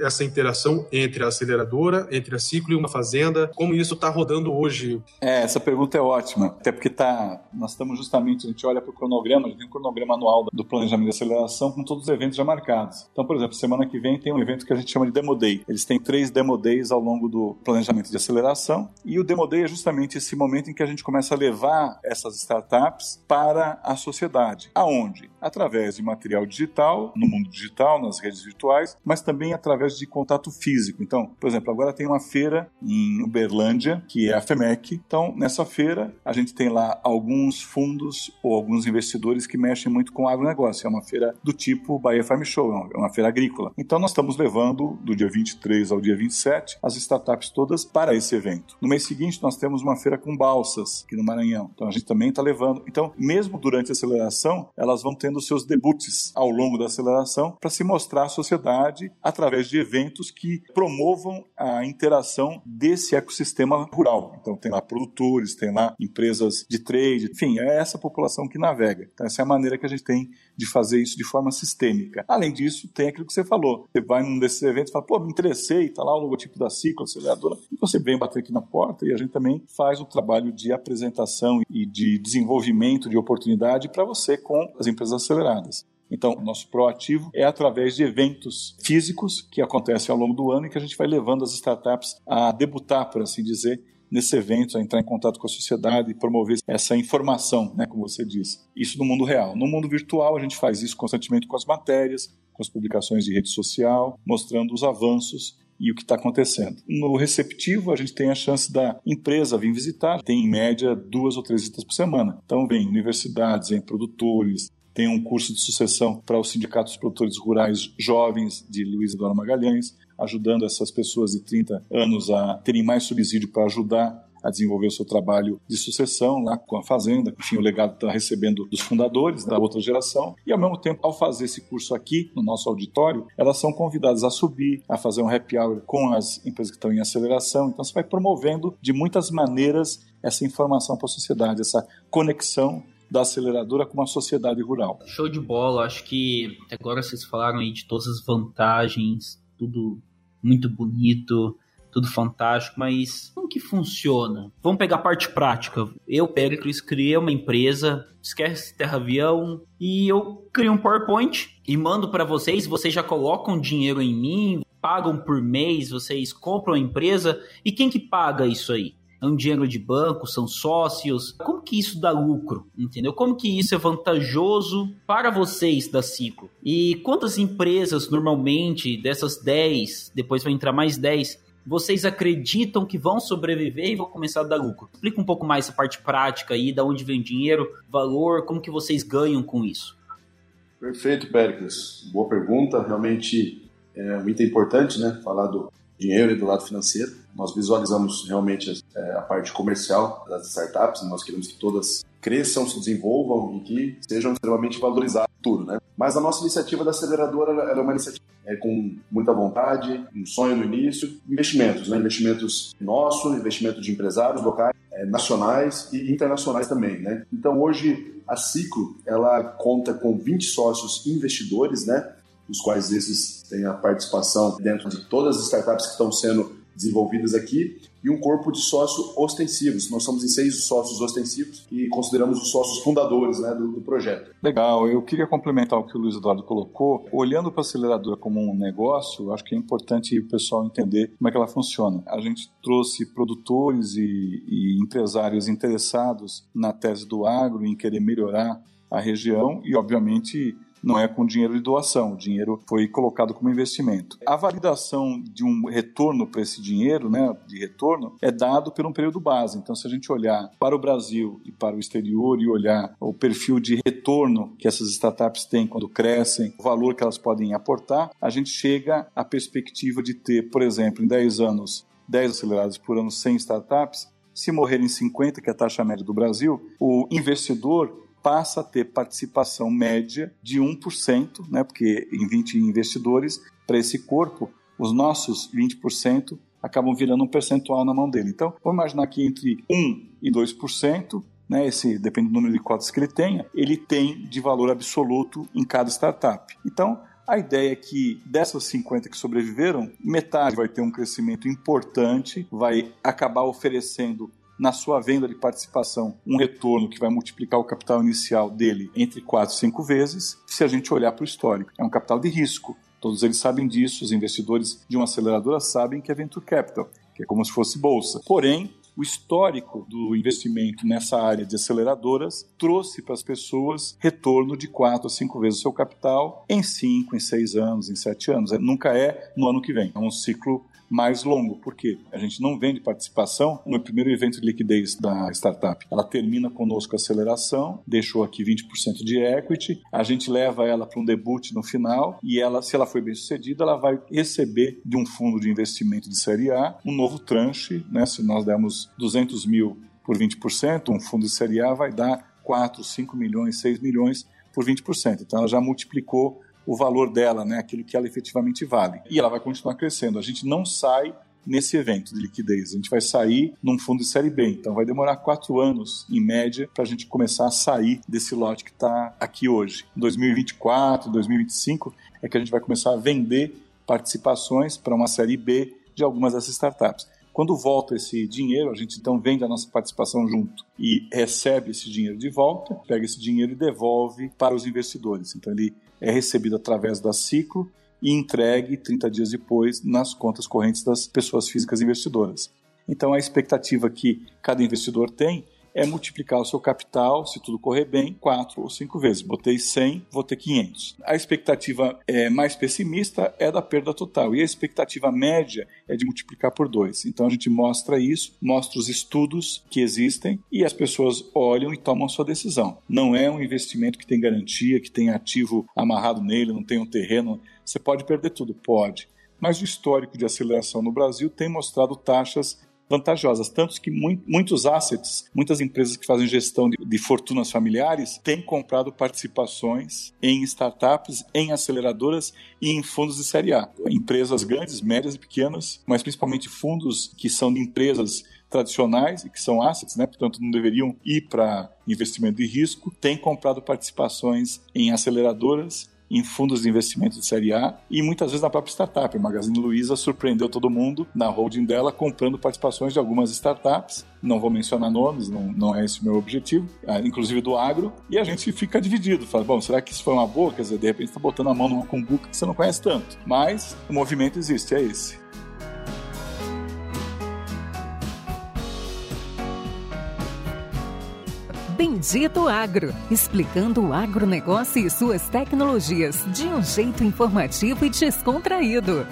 Speaker 3: essa interação entre a aceleradora, entre a ciclo e uma fazenda? Como isso está rodando hoje?
Speaker 5: É, essa pergunta é ótima, até porque tá, nós estamos justamente, a gente olha para o cronograma, a gente tem um cronograma anual do planejamento de aceleração com todos os eventos já marcados. Então, por exemplo, semana que vem tem um evento que a gente chama de Demo Day. Eles têm três Demo Days ao longo do planejamento de aceleração e o Demo Day é justamente esse momento em que a gente começa a levar essas startups para a sociedade. Aonde? Através de material digital, no mundo digital, nas redes virtuais, mas também através de contato físico. Então, por exemplo, agora tem uma feira em Uberlândia, que é a FEMEC. Então, nessa feira, a gente tem lá alguns fundos ou alguns investidores que mexem muito com agronegócio. É uma feira do tipo Bahia Farm Show, é uma feira agrícola. Então, nós estamos levando, do dia 23 ao dia 27, as startups todas para esse evento. No mês seguinte, nós temos uma feira com balsas aqui no Maranhão. Então, a gente também está levando. Então, mesmo durante a aceleração, elas vão tendo seus debuts ao longo da aceleração para se mostrar à sociedade através de eventos que promovam a interação desse ecossistema rural. Então tem lá produtores, tem lá empresas de trade, enfim, é essa população que navega. Então essa é a maneira que a gente tem de fazer isso de forma sistêmica. Além disso, tem aquilo que você falou. Você vai num desses eventos e fala, pô, me interessei, tá lá o logotipo da Ciclo, aceleradora, e você vem bater aqui na porta e a gente também faz o trabalho de apresentação e de desenvolvimento de oportunidade para você com as empresas aceleradas. Então, o nosso proativo é através de eventos físicos que acontecem ao longo do ano e que a gente vai levando as startups a debutar, por assim dizer, nesse evento, a entrar em contato com a sociedade e promover essa informação, né, como você disse. Isso no mundo real. No mundo virtual, a gente faz isso constantemente com as matérias, com as publicações de rede social, mostrando os avanços e o que está acontecendo. No receptivo, a gente tem a chance da empresa vir visitar, tem em média duas ou três visitas por semana. Então, vem universidades, vem produtores, tem um curso de sucessão para os sindicatos produtores rurais jovens de Luiz Eduardo Magalhães, ajudando essas pessoas de 30 anos a terem mais subsídio para ajudar a desenvolver o seu trabalho de sucessão lá com a fazenda. Enfim, o legado está recebendo dos fundadores da outra geração. E, ao mesmo tempo, ao fazer esse curso aqui no nosso auditório, elas são convidadas a subir, a fazer um happy hour com as empresas que estão em aceleração. Então, você vai promovendo de muitas maneiras essa informação para a sociedade, essa conexão da aceleradora com a sociedade rural.
Speaker 2: Show de bola, acho que agora vocês falaram aí de todas as vantagens, tudo muito bonito, tudo fantástico, mas como que funciona? Vamos pegar a parte prática. Eu, Pericles, criei uma empresa, esquece Terra Avião, e eu crio um PowerPoint e mando para vocês, vocês já colocam dinheiro em mim, pagam por mês, vocês compram a empresa, e quem que paga isso aí? É um dinheiro de banco, são sócios. Como que isso dá lucro, entendeu? Como que isso é vantajoso para vocês da Ciclo? E quantas empresas normalmente dessas 10, depois vai entrar mais 10, vocês acreditam que vão sobreviver e vão começar a dar lucro? Explica um pouco mais essa parte prática aí, da onde vem dinheiro, valor, como que vocês ganham com isso.
Speaker 4: Perfeito, Péricles. Boa pergunta. Realmente é muito importante, né? Falar do dinheiro e do lado financeiro. Nós visualizamos realmente é, a parte comercial das startups, nós queremos que todas cresçam, se desenvolvam e que sejam extremamente valorizadas tudo, né? Mas a nossa iniciativa da aceleradora é uma iniciativa é, com muita vontade, um sonho no início, investimentos, né? Investimentos nossos, investimentos de empresários locais, nacionais e internacionais também, né? Então hoje a Ciclo ela conta com 20 sócios investidores, né? Os quais esses têm a participação dentro de todas as startups que estão sendo desenvolvidas aqui, e um corpo de sócios ostensivos. Nós somos em seis sócios ostensivos e consideramos os sócios fundadores né, do, do, projeto.
Speaker 5: Legal, eu queria complementar o que o Luiz Eduardo colocou. Olhando para a aceleradora como um negócio, acho que é importante o pessoal entender como é que ela funciona. A gente trouxe produtores e, e empresários interessados na tese do agro, em querer melhorar a região e, obviamente, não é com dinheiro de doação, o dinheiro foi colocado como investimento. A validação de um retorno para esse dinheiro, né, de retorno, é dado por um período base. Então, se a gente olhar para o Brasil e para o exterior e olhar o perfil de retorno que essas startups têm quando crescem, o valor que elas podem aportar, a gente chega à perspectiva de ter, por exemplo, em 10 anos, 10 acelerados por ano, 100 startups, se morrerem 50, que é a taxa média do Brasil, o investidor passa a ter participação média de 1%, né, porque em 20 investidores, para esse corpo, os nossos 20% acabam virando um percentual na mão dele. Então, vamos imaginar que entre 1% e 2%, né, esse depende do número de cotas que ele tenha, ele tem de valor absoluto em cada startup. Então, a ideia é que dessas 50 que sobreviveram, metade vai ter um crescimento importante, vai acabar oferecendo na sua venda de participação um retorno que vai multiplicar o capital inicial dele entre 4 e 5 vezes, se a gente olhar para o histórico. É um capital de risco. Todos eles sabem disso, os investidores de uma aceleradora sabem que é venture capital, que é como se fosse bolsa. Porém, o histórico do investimento nessa área de aceleradoras trouxe para as pessoas retorno de 4 a 5 vezes o seu capital em 5, em 6 anos, em 7 anos. Nunca é no ano que vem. É um ciclo mais longo, porque a gente não vende participação no primeiro evento de liquidez da startup. Ela termina conosco a aceleração, deixou aqui 20% de equity, a gente leva ela para um debut no final e ela, se ela foi bem sucedida, ela vai receber de um fundo de investimento de série A um novo tranche, né? Se nós dermos 200 mil por 20%, um fundo de série A vai dar 4, 5 milhões, 6 milhões por 20%. Então ela já multiplicou o valor dela, né, aquilo que ela efetivamente vale. E ela vai continuar crescendo. A gente não sai nesse evento de liquidez. A gente vai sair num fundo de série B. Então vai demorar quatro anos, em média, para a gente começar a sair desse lote que está aqui hoje. Em 2024, 2025 é que a gente vai começar a vender participações para uma série B de algumas dessas startups. Quando volta esse dinheiro, a gente então vende a nossa participação junto e recebe esse dinheiro de volta, pega esse dinheiro e devolve para os investidores. Então ele é recebido através da Ciclo e entregue 30 dias depois nas contas correntes das pessoas físicas investidoras. Então a expectativa que cada investidor tem é multiplicar o seu capital, se tudo correr bem, quatro ou cinco vezes. Botei 100, vou ter 500. A expectativa é, mais pessimista é da perda total e a expectativa média é de multiplicar por dois. Então a gente mostra isso, mostra os estudos que existem e as pessoas olham e tomam sua decisão. Não é um investimento que tem garantia, que tem ativo amarrado nele, não tem um terreno. Você pode perder tudo? Pode mas o histórico de aceleração no Brasil tem mostrado taxas vantajosas, tanto que muitos assets, muitas empresas que fazem gestão de, de, fortunas familiares têm comprado participações em startups, em aceleradoras e em fundos de série A. Empresas grandes, médias e pequenas, mas principalmente fundos que são de empresas tradicionais e que são assets, né? portanto não deveriam ir para investimento de risco, têm comprado participações em aceleradoras em fundos de investimento de série A e muitas vezes na própria startup. A Magazine Luiza surpreendeu todo mundo na holding dela comprando participações de algumas startups. Não vou mencionar nomes, não, não é esse o meu objetivo, ah, inclusive do agro, e a gente fica dividido. Fala, bom, será que isso foi uma boa? Quer dizer, de repente está botando a mão numa cumbuca que você não conhece tanto. Mas o movimento existe, é esse.
Speaker 6: Bendito Agro, explicando o agronegócio e suas tecnologias de um jeito informativo e descontraído.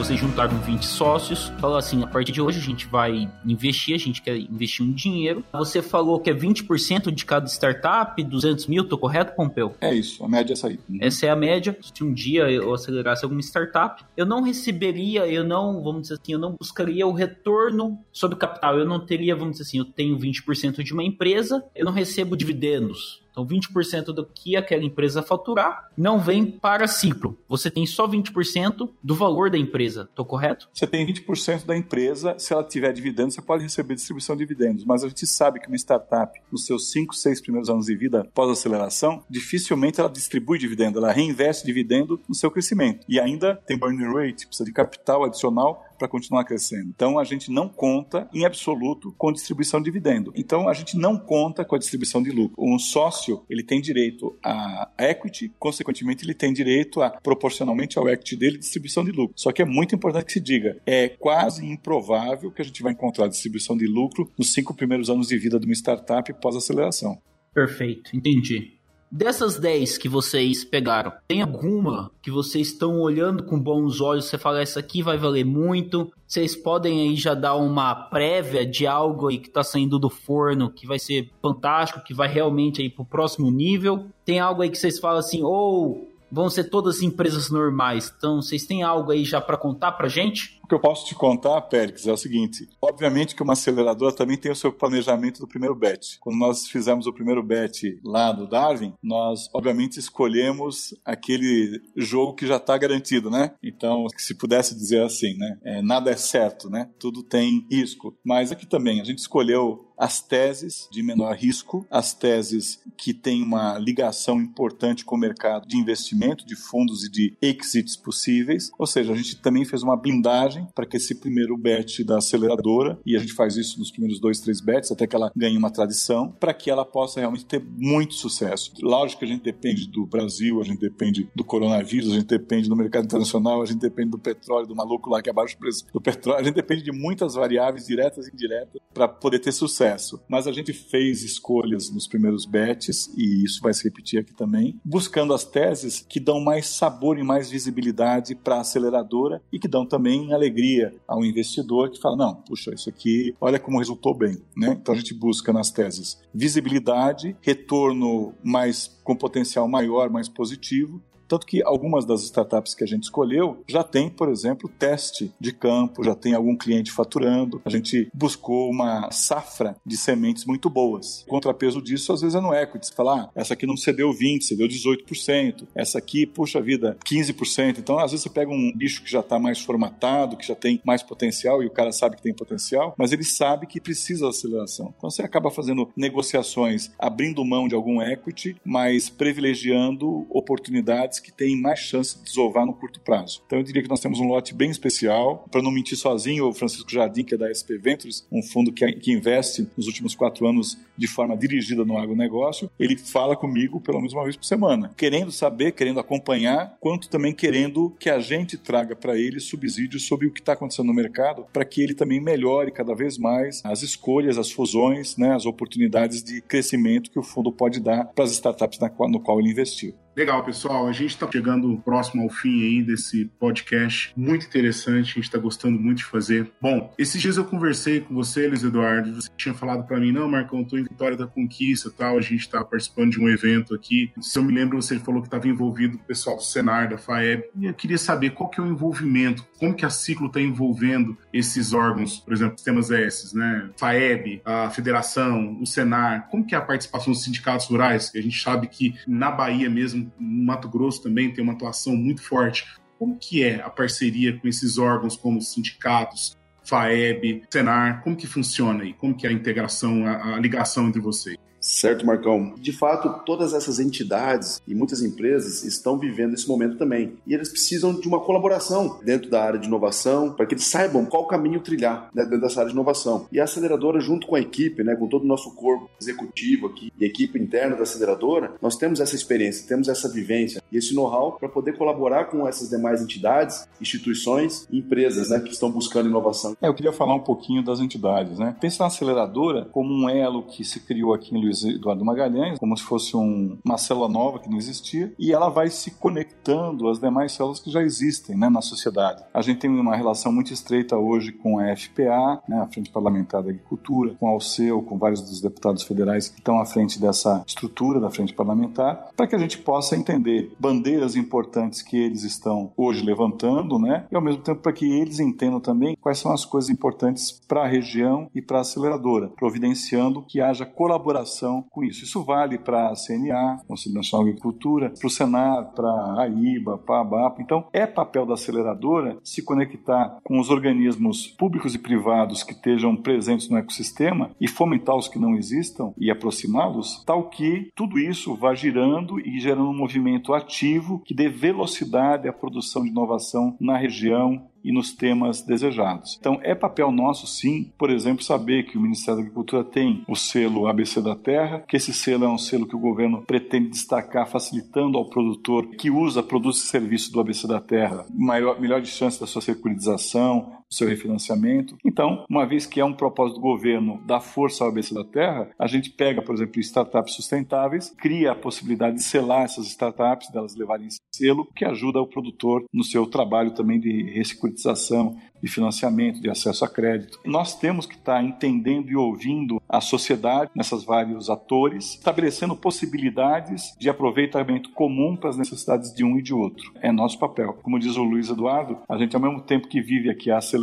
Speaker 2: Vocês juntaram 20 sócios, falou assim, a partir de hoje a gente vai investir, a gente quer investir um dinheiro. Você falou que é 20% de cada startup, 200 mil, tô correto, Pompeu?
Speaker 5: É isso, a média é essa aí.
Speaker 2: Uhum. Essa é a média. Se um dia eu acelerasse alguma startup, eu não receberia, eu não, vamos dizer assim, eu não buscaria o retorno sobre capital. Eu não teria, vamos dizer assim, eu tenho 20% de uma empresa, eu não recebo dividendos. Então, 20% do que aquela empresa faturar não vem para ciclo. Você tem só 20% do valor da empresa. Estou correto?
Speaker 5: Você tem 20% da empresa. Se ela tiver dividendos, você pode receber distribuição de dividendos. Mas a gente sabe que uma startup, nos seus 5, 6 primeiros anos de vida pós-aceleração, dificilmente ela distribui dividendo. Ela reinveste dividendo no seu crescimento. E ainda tem burn rate, precisa de capital adicional para continuar crescendo. Então a gente não conta em absoluto com distribuição de dividendo. Então a gente não conta com a distribuição de lucro. Um sócio, ele tem direito a equity, consequentemente ele tem direito a proporcionalmente ao equity dele distribuição de lucro. Só que é muito importante que se diga, é quase improvável que a gente vai encontrar distribuição de lucro nos cinco primeiros anos de vida de uma startup pós-aceleração.
Speaker 2: Perfeito, entendi. Dessas 10 que vocês pegaram, tem alguma que vocês estão olhando com bons olhos? Você fala, essa aqui vai valer muito. Vocês podem aí já dar uma prévia de algo aí que está saindo do forno, que vai ser fantástico, que vai realmente aí pro próximo nível. Tem algo aí que vocês falam assim, ou oh, vão ser todas empresas normais. Então, vocês têm algo aí já para contar para gente?
Speaker 5: que eu posso te contar, Périx, é o seguinte: obviamente que uma aceleradora também tem o seu planejamento do primeiro bet. Quando nós fizemos o primeiro bet lá do Darwin, nós obviamente escolhemos aquele jogo que já está garantido, né? Então, se pudesse dizer assim, né? É, nada é certo, né? Tudo tem risco. Mas aqui também a gente escolheu as teses de menor risco, as teses que têm uma ligação importante com o mercado de investimento, de fundos e de exits possíveis. Ou seja, a gente também fez uma blindagem para que esse primeiro bet da aceleradora, e a gente faz isso nos primeiros dois, três bets, até que ela ganhe uma tradição, para que ela possa realmente ter muito sucesso. Lógico que a gente depende do Brasil, a gente depende do coronavírus, a gente depende do mercado internacional, a gente depende do petróleo, do maluco lá que abaixa o preço do petróleo, a gente depende de muitas variáveis diretas e indiretas para poder ter sucesso. Mas a gente fez escolhas nos primeiros bets, e isso vai se repetir aqui também, buscando as teses que dão mais sabor e mais visibilidade para a aceleradora e que dão também alegria alegria ao investidor que fala: não, puxa, isso aqui, olha como resultou bem. Né? Então a gente busca nas teses visibilidade, retorno mais com potencial maior, mais positivo, tanto que algumas das startups que a gente escolheu já tem, por exemplo, teste de campo, já tem algum cliente faturando. A gente buscou uma safra de sementes muito boas. Contrapeso disso, às vezes, é no equity. Você fala, ah, essa aqui não cedeu 20%, cedeu 18%. Essa aqui, puxa vida, 15%. Então, às vezes, você pega um bicho que já está mais formatado, que já tem mais potencial, e o cara sabe que tem potencial, mas ele sabe que precisa de aceleração. Então, você acaba fazendo negociações, abrindo mão de algum equity, mas privilegiando oportunidades que têm mais chance de desovar no curto prazo. Então eu diria que nós temos um lote bem especial. Para não mentir sozinho, o Francisco Jardim, que é da SP Ventures, um fundo que, que investe nos últimos quatro anos de forma dirigida no agronegócio, ele fala comigo pelo menos uma vez por semana, querendo saber, querendo acompanhar, quanto também querendo que a gente traga para ele subsídios sobre o que está acontecendo no mercado, para que ele também melhore cada vez mais as escolhas, as fusões, né, as oportunidades de crescimento que o fundo pode dar para as startups na qual, no qual ele investiu.
Speaker 1: Legal, pessoal. A gente está chegando próximo ao fim aí desse podcast. Muito interessante, a gente está gostando muito de fazer. Bom, esses dias eu conversei com você, Luiz Eduardo. Você tinha falado para mim, não, Marcão, estou em Vitória da Conquista tal. A gente está participando de um evento aqui. Se eu me lembro, você falou que estava envolvido com o pessoal do Senar, da FAEB. E eu queria saber qual que é o envolvimento, como que a Ciclo está envolvendo esses órgãos, por exemplo, sistemas ES, né? FAEB, a Federação, o Senar. Como que é a participação dos sindicatos rurais? A gente sabe que na Bahia mesmo no Mato Grosso também tem uma atuação muito forte. Como que é a parceria com esses órgãos como sindicatos, FAEB, Senar? Como que funciona aí? Como que é a integração, a, a ligação entre vocês?
Speaker 4: Certo, Marcão. De fato, todas essas entidades e muitas empresas estão vivendo esse momento também. E eles precisam de uma colaboração dentro da área de inovação, para que eles saibam qual caminho trilhar né, dentro dessa área de inovação. E a aceleradora, junto com a equipe, né, com todo o nosso corpo executivo aqui e equipe interna da aceleradora, nós temos essa experiência, temos essa vivência e esse know-how para poder colaborar com essas demais entidades, instituições e empresas né, que estão buscando inovação.
Speaker 5: É, eu queria falar um pouquinho das entidades. Né? Pensa na aceleradora como um elo que se criou aqui em Luiz Eduardo Magalhães, como se fosse um, uma célula nova que não existia, e ela vai se conectando às demais células que já existem né, na sociedade. A gente tem uma relação muito estreita hoje com a FPA, né, a Frente Parlamentar da Agricultura, com a Alceu, com vários dos deputados federais que estão à frente dessa estrutura da Frente Parlamentar, para que a gente possa entender bandeiras importantes que eles estão hoje levantando, né, e ao mesmo tempo para que eles entendam também quais são as coisas importantes para a região e para a aceleradora, providenciando que haja colaboração com isso. Isso vale para a CNA, Conselho Nacional de Agricultura, para o Senar, para a AIBA, para a ABAP. Então, é papel da aceleradora se conectar com os organismos públicos e privados que estejam presentes no ecossistema e fomentar os que não existam e aproximá-los, tal que tudo isso vá girando e gerando um movimento ativo que dê velocidade à produção de inovação na região e nos temas desejados. Então, é papel nosso, sim, por exemplo, saber que o Ministério da Agricultura tem o selo ABC da Terra, que esse selo é um selo que o governo pretende destacar, facilitando ao produtor que usa produtos e serviços do ABC da Terra maior, melhor chance da sua securitização, seu refinanciamento. Então, uma vez que é um propósito do governo dar força ao ABC da Terra, a gente pega, por exemplo, startups sustentáveis, cria a possibilidade de selar essas startups, delas levarem selo, que ajuda o produtor no seu trabalho também de ressecuritização, de financiamento, de acesso a crédito. Nós temos que estar entendendo e ouvindo a sociedade nessas vários atores, estabelecendo possibilidades de aproveitamento comum para as necessidades de um e de outro. É nosso papel. Como diz o Luiz Eduardo, a gente ao mesmo tempo que vive aqui a aceleração,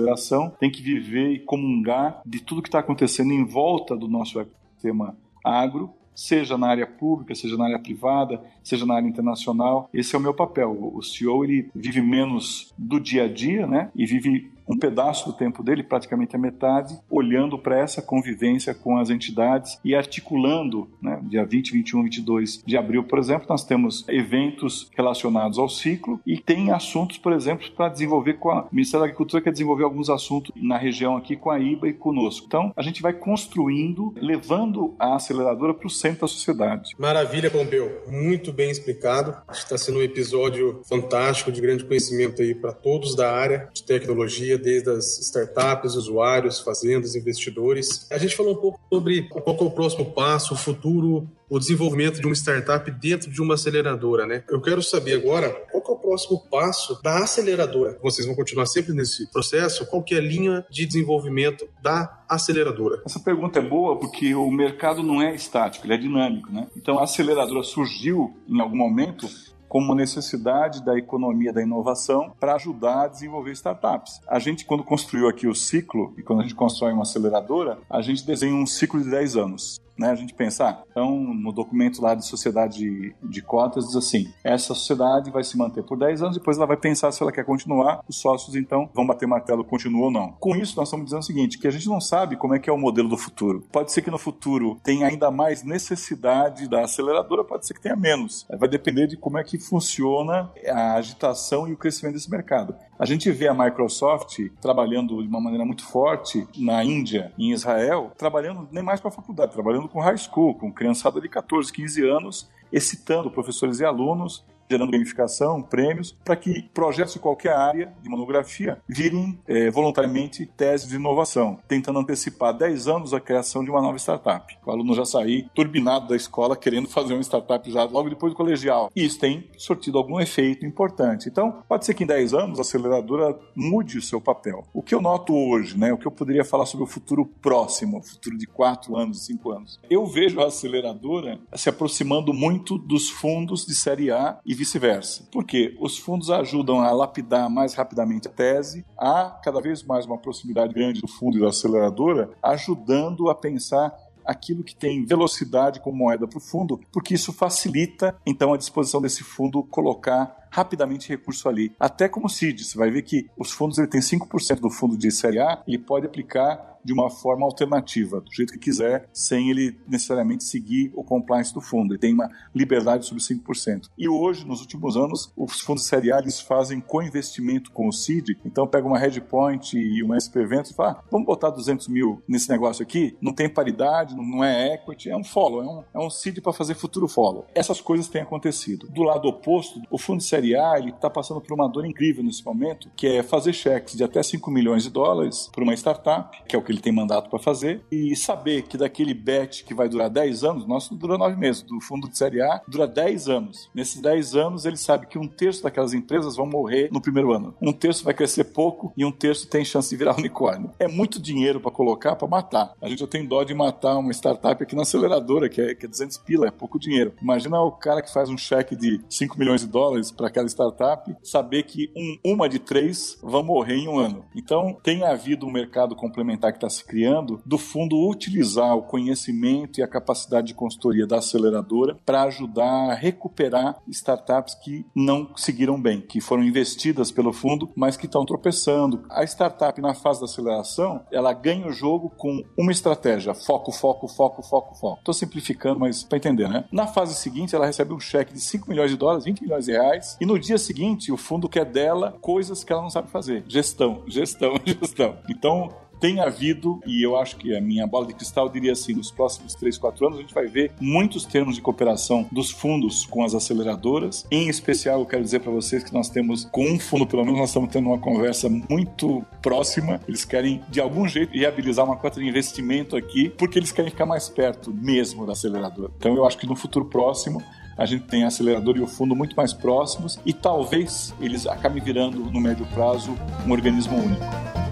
Speaker 5: tem que viver e comungar de tudo que está acontecendo em volta do nosso ecossistema agro seja na área pública, seja na área privada, seja na área internacional. Esse é o meu papel. O CEO ele vive menos do dia a dia, né? E vive um pedaço do tempo dele, praticamente a metade, olhando para essa convivência com as entidades e articulando, né, dia 20, 21, 22 de abril, por exemplo, nós temos eventos relacionados ao ciclo e tem assuntos, por exemplo, para desenvolver com a o Ministério da Agricultura quer desenvolver alguns assuntos na região aqui com a IBA e conosco. Então, a gente vai construindo, levando a aceleradora para o centro da sociedade.
Speaker 3: Maravilha, Pompeu. Muito bem explicado. Está sendo um episódio fantástico de grande conhecimento aí para todos da área de tecnologia desde as startups, usuários, fazendas, investidores. A gente falou um pouco sobre qual é o próximo passo, o futuro, o desenvolvimento de uma startup dentro de uma aceleradora, né? Eu quero saber agora qual é o próximo passo da aceleradora. Vocês vão continuar sempre nesse processo? Qual que é a linha de desenvolvimento da aceleradora?
Speaker 5: Essa pergunta é boa porque o mercado não é estático, ele é dinâmico, né? Então a aceleradora surgiu em algum momento como necessidade da economia da inovação para ajudar a desenvolver startups. A gente, quando construiu aqui o ciclo, e quando a gente constrói uma aceleradora, a gente desenha um ciclo de 10 anos né, a gente pensar. Então, no documento lá de sociedade de, de cotas diz assim: essa sociedade vai se manter por 10 anos, depois ela vai pensar se ela quer continuar, os sócios então vão bater martelo, continua ou não. Com isso, nós estamos dizendo o seguinte: que a gente não sabe como é que é o modelo do futuro. Pode ser que no futuro tenha ainda mais necessidade da aceleradora, pode ser que tenha menos. Vai depender de como é que funciona a agitação e o crescimento desse mercado. A gente vê a Microsoft trabalhando de uma maneira muito forte na Índia, em Israel, trabalhando nem mais para a faculdade, trabalhando com high school, com criançada de 14, 15 anos, excitando professores e alunos gerando gamificação, prêmios, para que projetos de qualquer área de monografia virem é, voluntariamente teses de inovação, tentando antecipar 10 anos a criação de uma nova startup. O aluno já sair turbinado da escola querendo fazer uma startup já logo depois do colegial. E isso tem sortido algum efeito importante. Então, pode ser que em 10 anos a aceleradora mude o seu papel. O que eu noto hoje, né, o que eu poderia falar sobre o futuro próximo, o futuro de 4 anos, 5 anos, eu vejo a aceleradora se aproximando muito dos fundos de série A e vice-versa. Porque os fundos ajudam a lapidar mais rapidamente a tese, há cada vez mais uma proximidade grande do fundo e da aceleradora, ajudando a pensar aquilo que tem velocidade como moeda para o fundo, porque isso facilita então a disposição desse fundo colocar rapidamente recurso ali. Até como CID, você vai ver que os fundos ele tem 5% do fundo de série A, ele pode aplicar de uma forma alternativa, do jeito que quiser, sem ele necessariamente seguir o compliance do fundo. Ele tem uma liberdade sobre 5%. E hoje, nos últimos anos, os fundos série A fazem co-investimento com o CID, então pega uma Redpoint e uma SP Ventures e fala, ah, vamos botar 200 mil nesse negócio aqui, não tem paridade, não é equity, é um follow, é um, é um CID para fazer futuro follow. Essas coisas têm acontecido. Do lado oposto, o fundo série A está passando por uma dor incrível nesse momento, que é fazer cheques de até 5 milhões de dólares para uma startup, que é o que ele tem mandato para fazer, e saber que daquele bet que vai durar 10 anos, nosso dura 9 meses, do fundo de série A dura 10 anos. Nesses 10 anos, ele sabe que um terço daquelas empresas vão morrer no primeiro ano. Um terço vai crescer pouco e um terço tem chance de virar unicórnio. É muito dinheiro para colocar para matar. A gente já tem dó de matar uma startup aqui na aceleradora, que é, que é 200 pila, é pouco dinheiro. Imagina o cara que faz um cheque de 5 milhões de dólares para aquela startup, saber que um, uma de três vão morrer em um ano. Então, tem havido um mercado complementar que está está se criando do fundo utilizar o conhecimento e a capacidade de consultoria da aceleradora para ajudar a recuperar startups que não seguiram bem, que foram investidas pelo fundo, mas que estão tropeçando. A startup na fase da aceleração, ela ganha o jogo com uma estratégia, foco, foco, foco, foco, foco. Estou simplificando, mas para entender, né? Na fase seguinte, ela recebe um cheque de 5 milhões de dólares, 20 milhões de reais, e no dia seguinte, o fundo quer dela coisas que ela não sabe fazer. Gestão, gestão, gestão. Então, tem havido, e eu acho que a minha bola de cristal diria assim, nos próximos 3, 4 anos a gente vai ver muitos termos de cooperação dos fundos com as aceleradoras. Em especial, eu quero dizer para vocês que nós temos, com um fundo pelo menos, nós estamos tendo uma conversa muito próxima. Eles querem, de algum jeito, viabilizar uma cota de investimento aqui, porque eles querem ficar mais perto mesmo da aceleradora. Então eu acho que no futuro próximo a gente tem a aceleradora e o fundo muito mais próximos e talvez eles acabem virando, no médio prazo, um organismo único.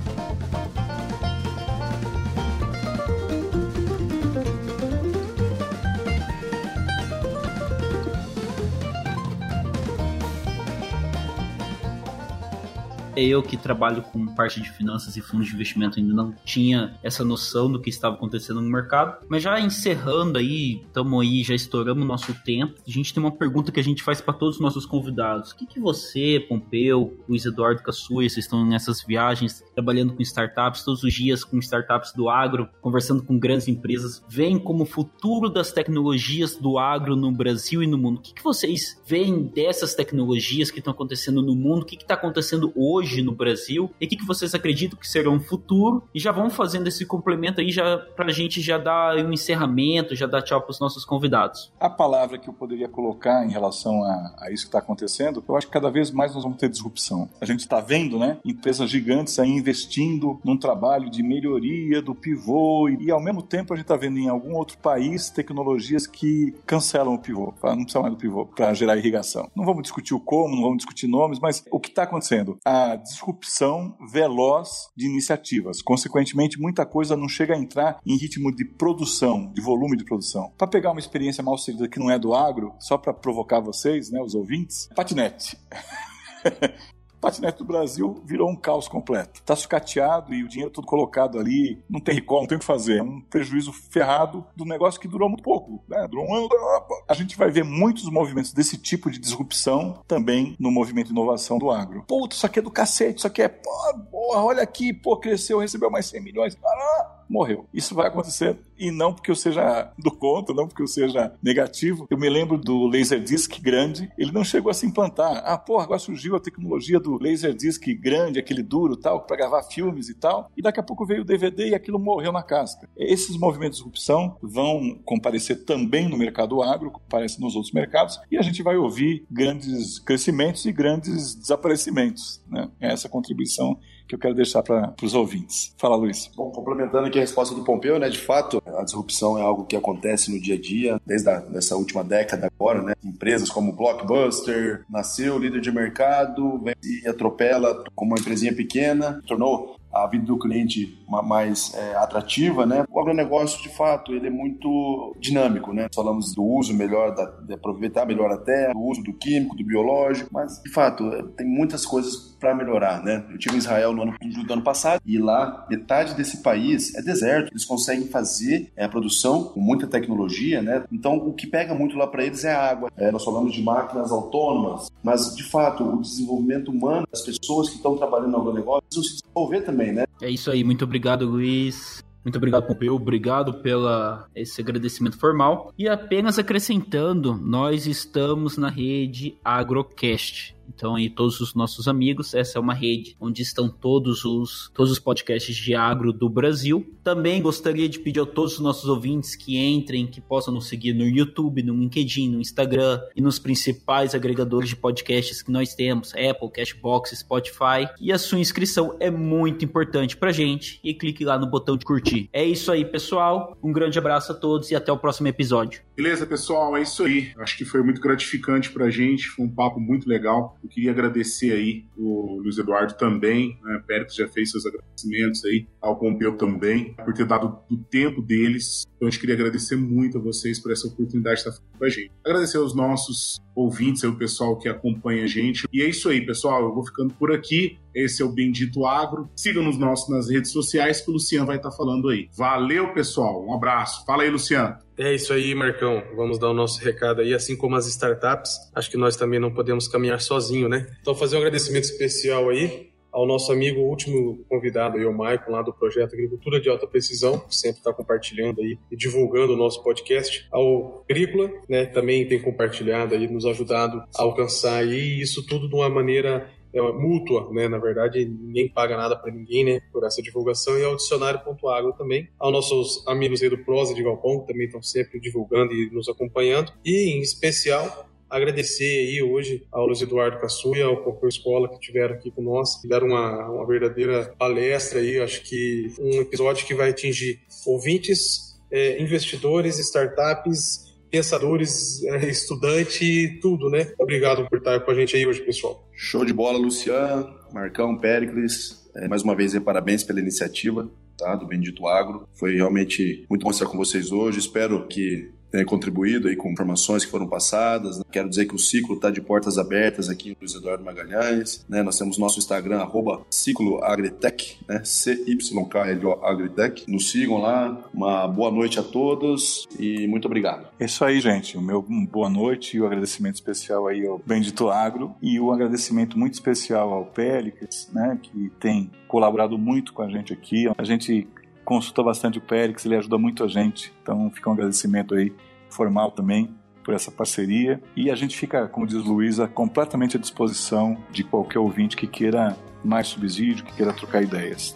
Speaker 2: Eu que trabalho com parte de finanças e fundos de investimento ainda não tinha essa noção do que estava acontecendo no mercado. Mas já encerrando aí, estamos aí, já estouramos o nosso tempo. A gente tem uma pergunta que a gente faz para todos os nossos convidados. O que, que você, Pompeu, Luiz Eduardo Caçuia, vocês estão nessas viagens, trabalhando com startups todos os dias, com startups do agro, conversando com grandes empresas, veem como futuro das tecnologias do agro no Brasil e no mundo? O que, que vocês veem dessas tecnologias que estão acontecendo no mundo? O que está acontecendo hoje? Hoje no Brasil e o que, que vocês acreditam que será um futuro e já vão fazendo esse complemento aí já para a gente já dar um encerramento, já dar tchau para os nossos convidados.
Speaker 5: A palavra que eu poderia colocar em relação a, a isso que está acontecendo, eu acho que cada vez mais nós vamos ter disrupção. A gente está vendo, né, empresas gigantes aí investindo num trabalho de melhoria do pivô e, e ao mesmo tempo a gente está vendo em algum outro país tecnologias que cancelam o pivô, não precisa mais do pivô para gerar irrigação. Não vamos discutir o como, não vamos discutir nomes, mas o que está acontecendo? A disrupção veloz de iniciativas. Consequentemente, muita coisa não chega a entrar em ritmo de produção, de volume de produção. Para pegar uma experiência mal sucedida que não é do agro, só para provocar vocês, né, os ouvintes, patinete. patinete do Brasil virou um caos completo. Tá sucateado e o dinheiro todo colocado ali, não tem recall, não tem o que fazer. É um prejuízo ferrado do negócio que durou muito pouco. Né? Durou um ano. A gente vai ver muitos movimentos desse tipo de disrupção também no movimento de inovação do agro. Pô, isso aqui é do cacete, isso aqui é, pô, porra, olha aqui, pô, cresceu, recebeu mais 100 milhões. Ah, morreu. Isso vai acontecer e não porque eu seja do contra, não porque eu seja negativo. Eu me lembro do Laserdisc grande, ele não chegou a se implantar. Ah, porra, agora surgiu a tecnologia do Laserdisc grande, aquele duro tal, para gravar filmes e tal, e daqui a pouco veio o DVD e aquilo morreu na casca. Esses movimentos de disrupção vão comparecer também no mercado agro, comparecem nos outros mercados, e a gente vai ouvir grandes crescimentos e grandes desaparecimentos. Né? Essa contribuição que eu quero deixar para os ouvintes. Fala, Luiz.
Speaker 4: Bom, complementando aqui a resposta do Pompeu, né? De fato, a disrupção é algo que acontece no dia a dia, desde a, dessa última década agora, né? Empresas como Blockbuster nasceu líder de mercado, vem e atropela como uma empresinha pequena, tornou a vida do cliente mais é, atrativa, né? O agronegócio, de fato, ele é muito dinâmico, né? Falamos do uso melhor, da, de aproveitar melhor a terra, do uso do químico, do biológico, mas, de fato, tem muitas coisas para melhorar, né? Eu tive em Israel no ano, no ano passado e lá metade desse país é deserto. Eles conseguem fazer é, a produção com muita tecnologia, né? Então, o que pega muito lá para eles é a água. É, nós falamos de máquinas autônomas, mas, de fato, o desenvolvimento humano, as pessoas que estão trabalhando no agronegócio precisam se desenvolver também, né?
Speaker 2: É isso aí, muito obrigado, Luiz. Muito obrigado, Pompeu. Obrigado pela esse agradecimento formal. E apenas acrescentando, nós estamos na rede Agrocast. Então aí todos os nossos amigos, essa é uma rede onde estão todos os todos os podcasts de agro do Brasil. Também gostaria de pedir a todos os nossos ouvintes que entrem, que possam nos seguir no YouTube, no LinkedIn, no Instagram e nos principais agregadores de podcasts que nós temos, Apple, Cashbox, Spotify. E a sua inscrição é muito importante pra gente e clique lá no botão de curtir. É isso aí, pessoal. Um grande abraço a todos e até o próximo episódio.
Speaker 1: Beleza, pessoal, é isso aí. Acho que foi muito gratificante pra gente, foi um papo muito legal. Eu queria agradecer aí o Luiz Eduardo também, né? Pérez já fez seus agradecimentos aí, ao Pompeu também, por ter dado do tempo deles. Então a gente queria agradecer muito a vocês por essa oportunidade de estar com a gente. Agradecer aos nossos ouvintes, o pessoal que acompanha a gente. E é isso aí, pessoal. Eu vou ficando por aqui. Esse é o Bendito Agro. Siga-nos nossos nas redes sociais que o Luciano vai estar falando aí. Valeu, pessoal. Um abraço. Fala aí, Luciano.
Speaker 3: É isso aí, Marcão. Vamos dar o nosso recado aí, assim como as startups. Acho que nós também não podemos caminhar sozinho, né? Então, fazer um agradecimento especial aí ao nosso amigo último convidado, aí, o Maicon, lá do projeto Agricultura de Alta Precisão, que sempre está compartilhando aí e divulgando o nosso podcast, ao Agrícola, né, também tem compartilhado aí, nos ajudado a alcançar aí, isso tudo de uma maneira é, mútua, né? Na verdade, ninguém paga nada para ninguém, né? Por essa divulgação e ao dicionário.agro também, aos nossos amigos aí do Prosa de Galpão, que também estão sempre divulgando e nos acompanhando, e em especial agradecer aí hoje ao Luiz Eduardo Caçu e ao Cocô Escola que estiveram aqui com nós, deram uma, uma verdadeira palestra aí, acho que um episódio que vai atingir ouvintes, é, investidores, startups, pensadores, é, estudante, tudo, né? Obrigado por estar com a gente aí hoje, pessoal.
Speaker 4: Show de bola, Luciano, Marcão, Pericles. É, mais uma vez, parabéns pela iniciativa. Tá, do Bendito Agro. Foi realmente muito bom estar com vocês hoje. Espero que contribuído aí com informações que foram passadas. Né? Quero dizer que o ciclo está de portas abertas aqui em Luiz Eduardo Magalhães. Né? Nós temos nosso Instagram, arroba Ciclo Agritech, né? C-Y-K-L-O Agritech. Nos sigam lá. Uma boa noite a todos e muito obrigado.
Speaker 5: É isso aí, gente. O meu boa noite e o agradecimento especial aí ao Bendito Agro e o agradecimento muito especial ao Pélix, né? Que tem colaborado muito com a gente aqui. A gente consulta bastante o Périx, ele ajuda muito a gente. Então fica um agradecimento aí formal também por essa parceria. E a gente fica, como diz Luísa, completamente à disposição de qualquer ouvinte que queira mais subsídio, que queira trocar ideias.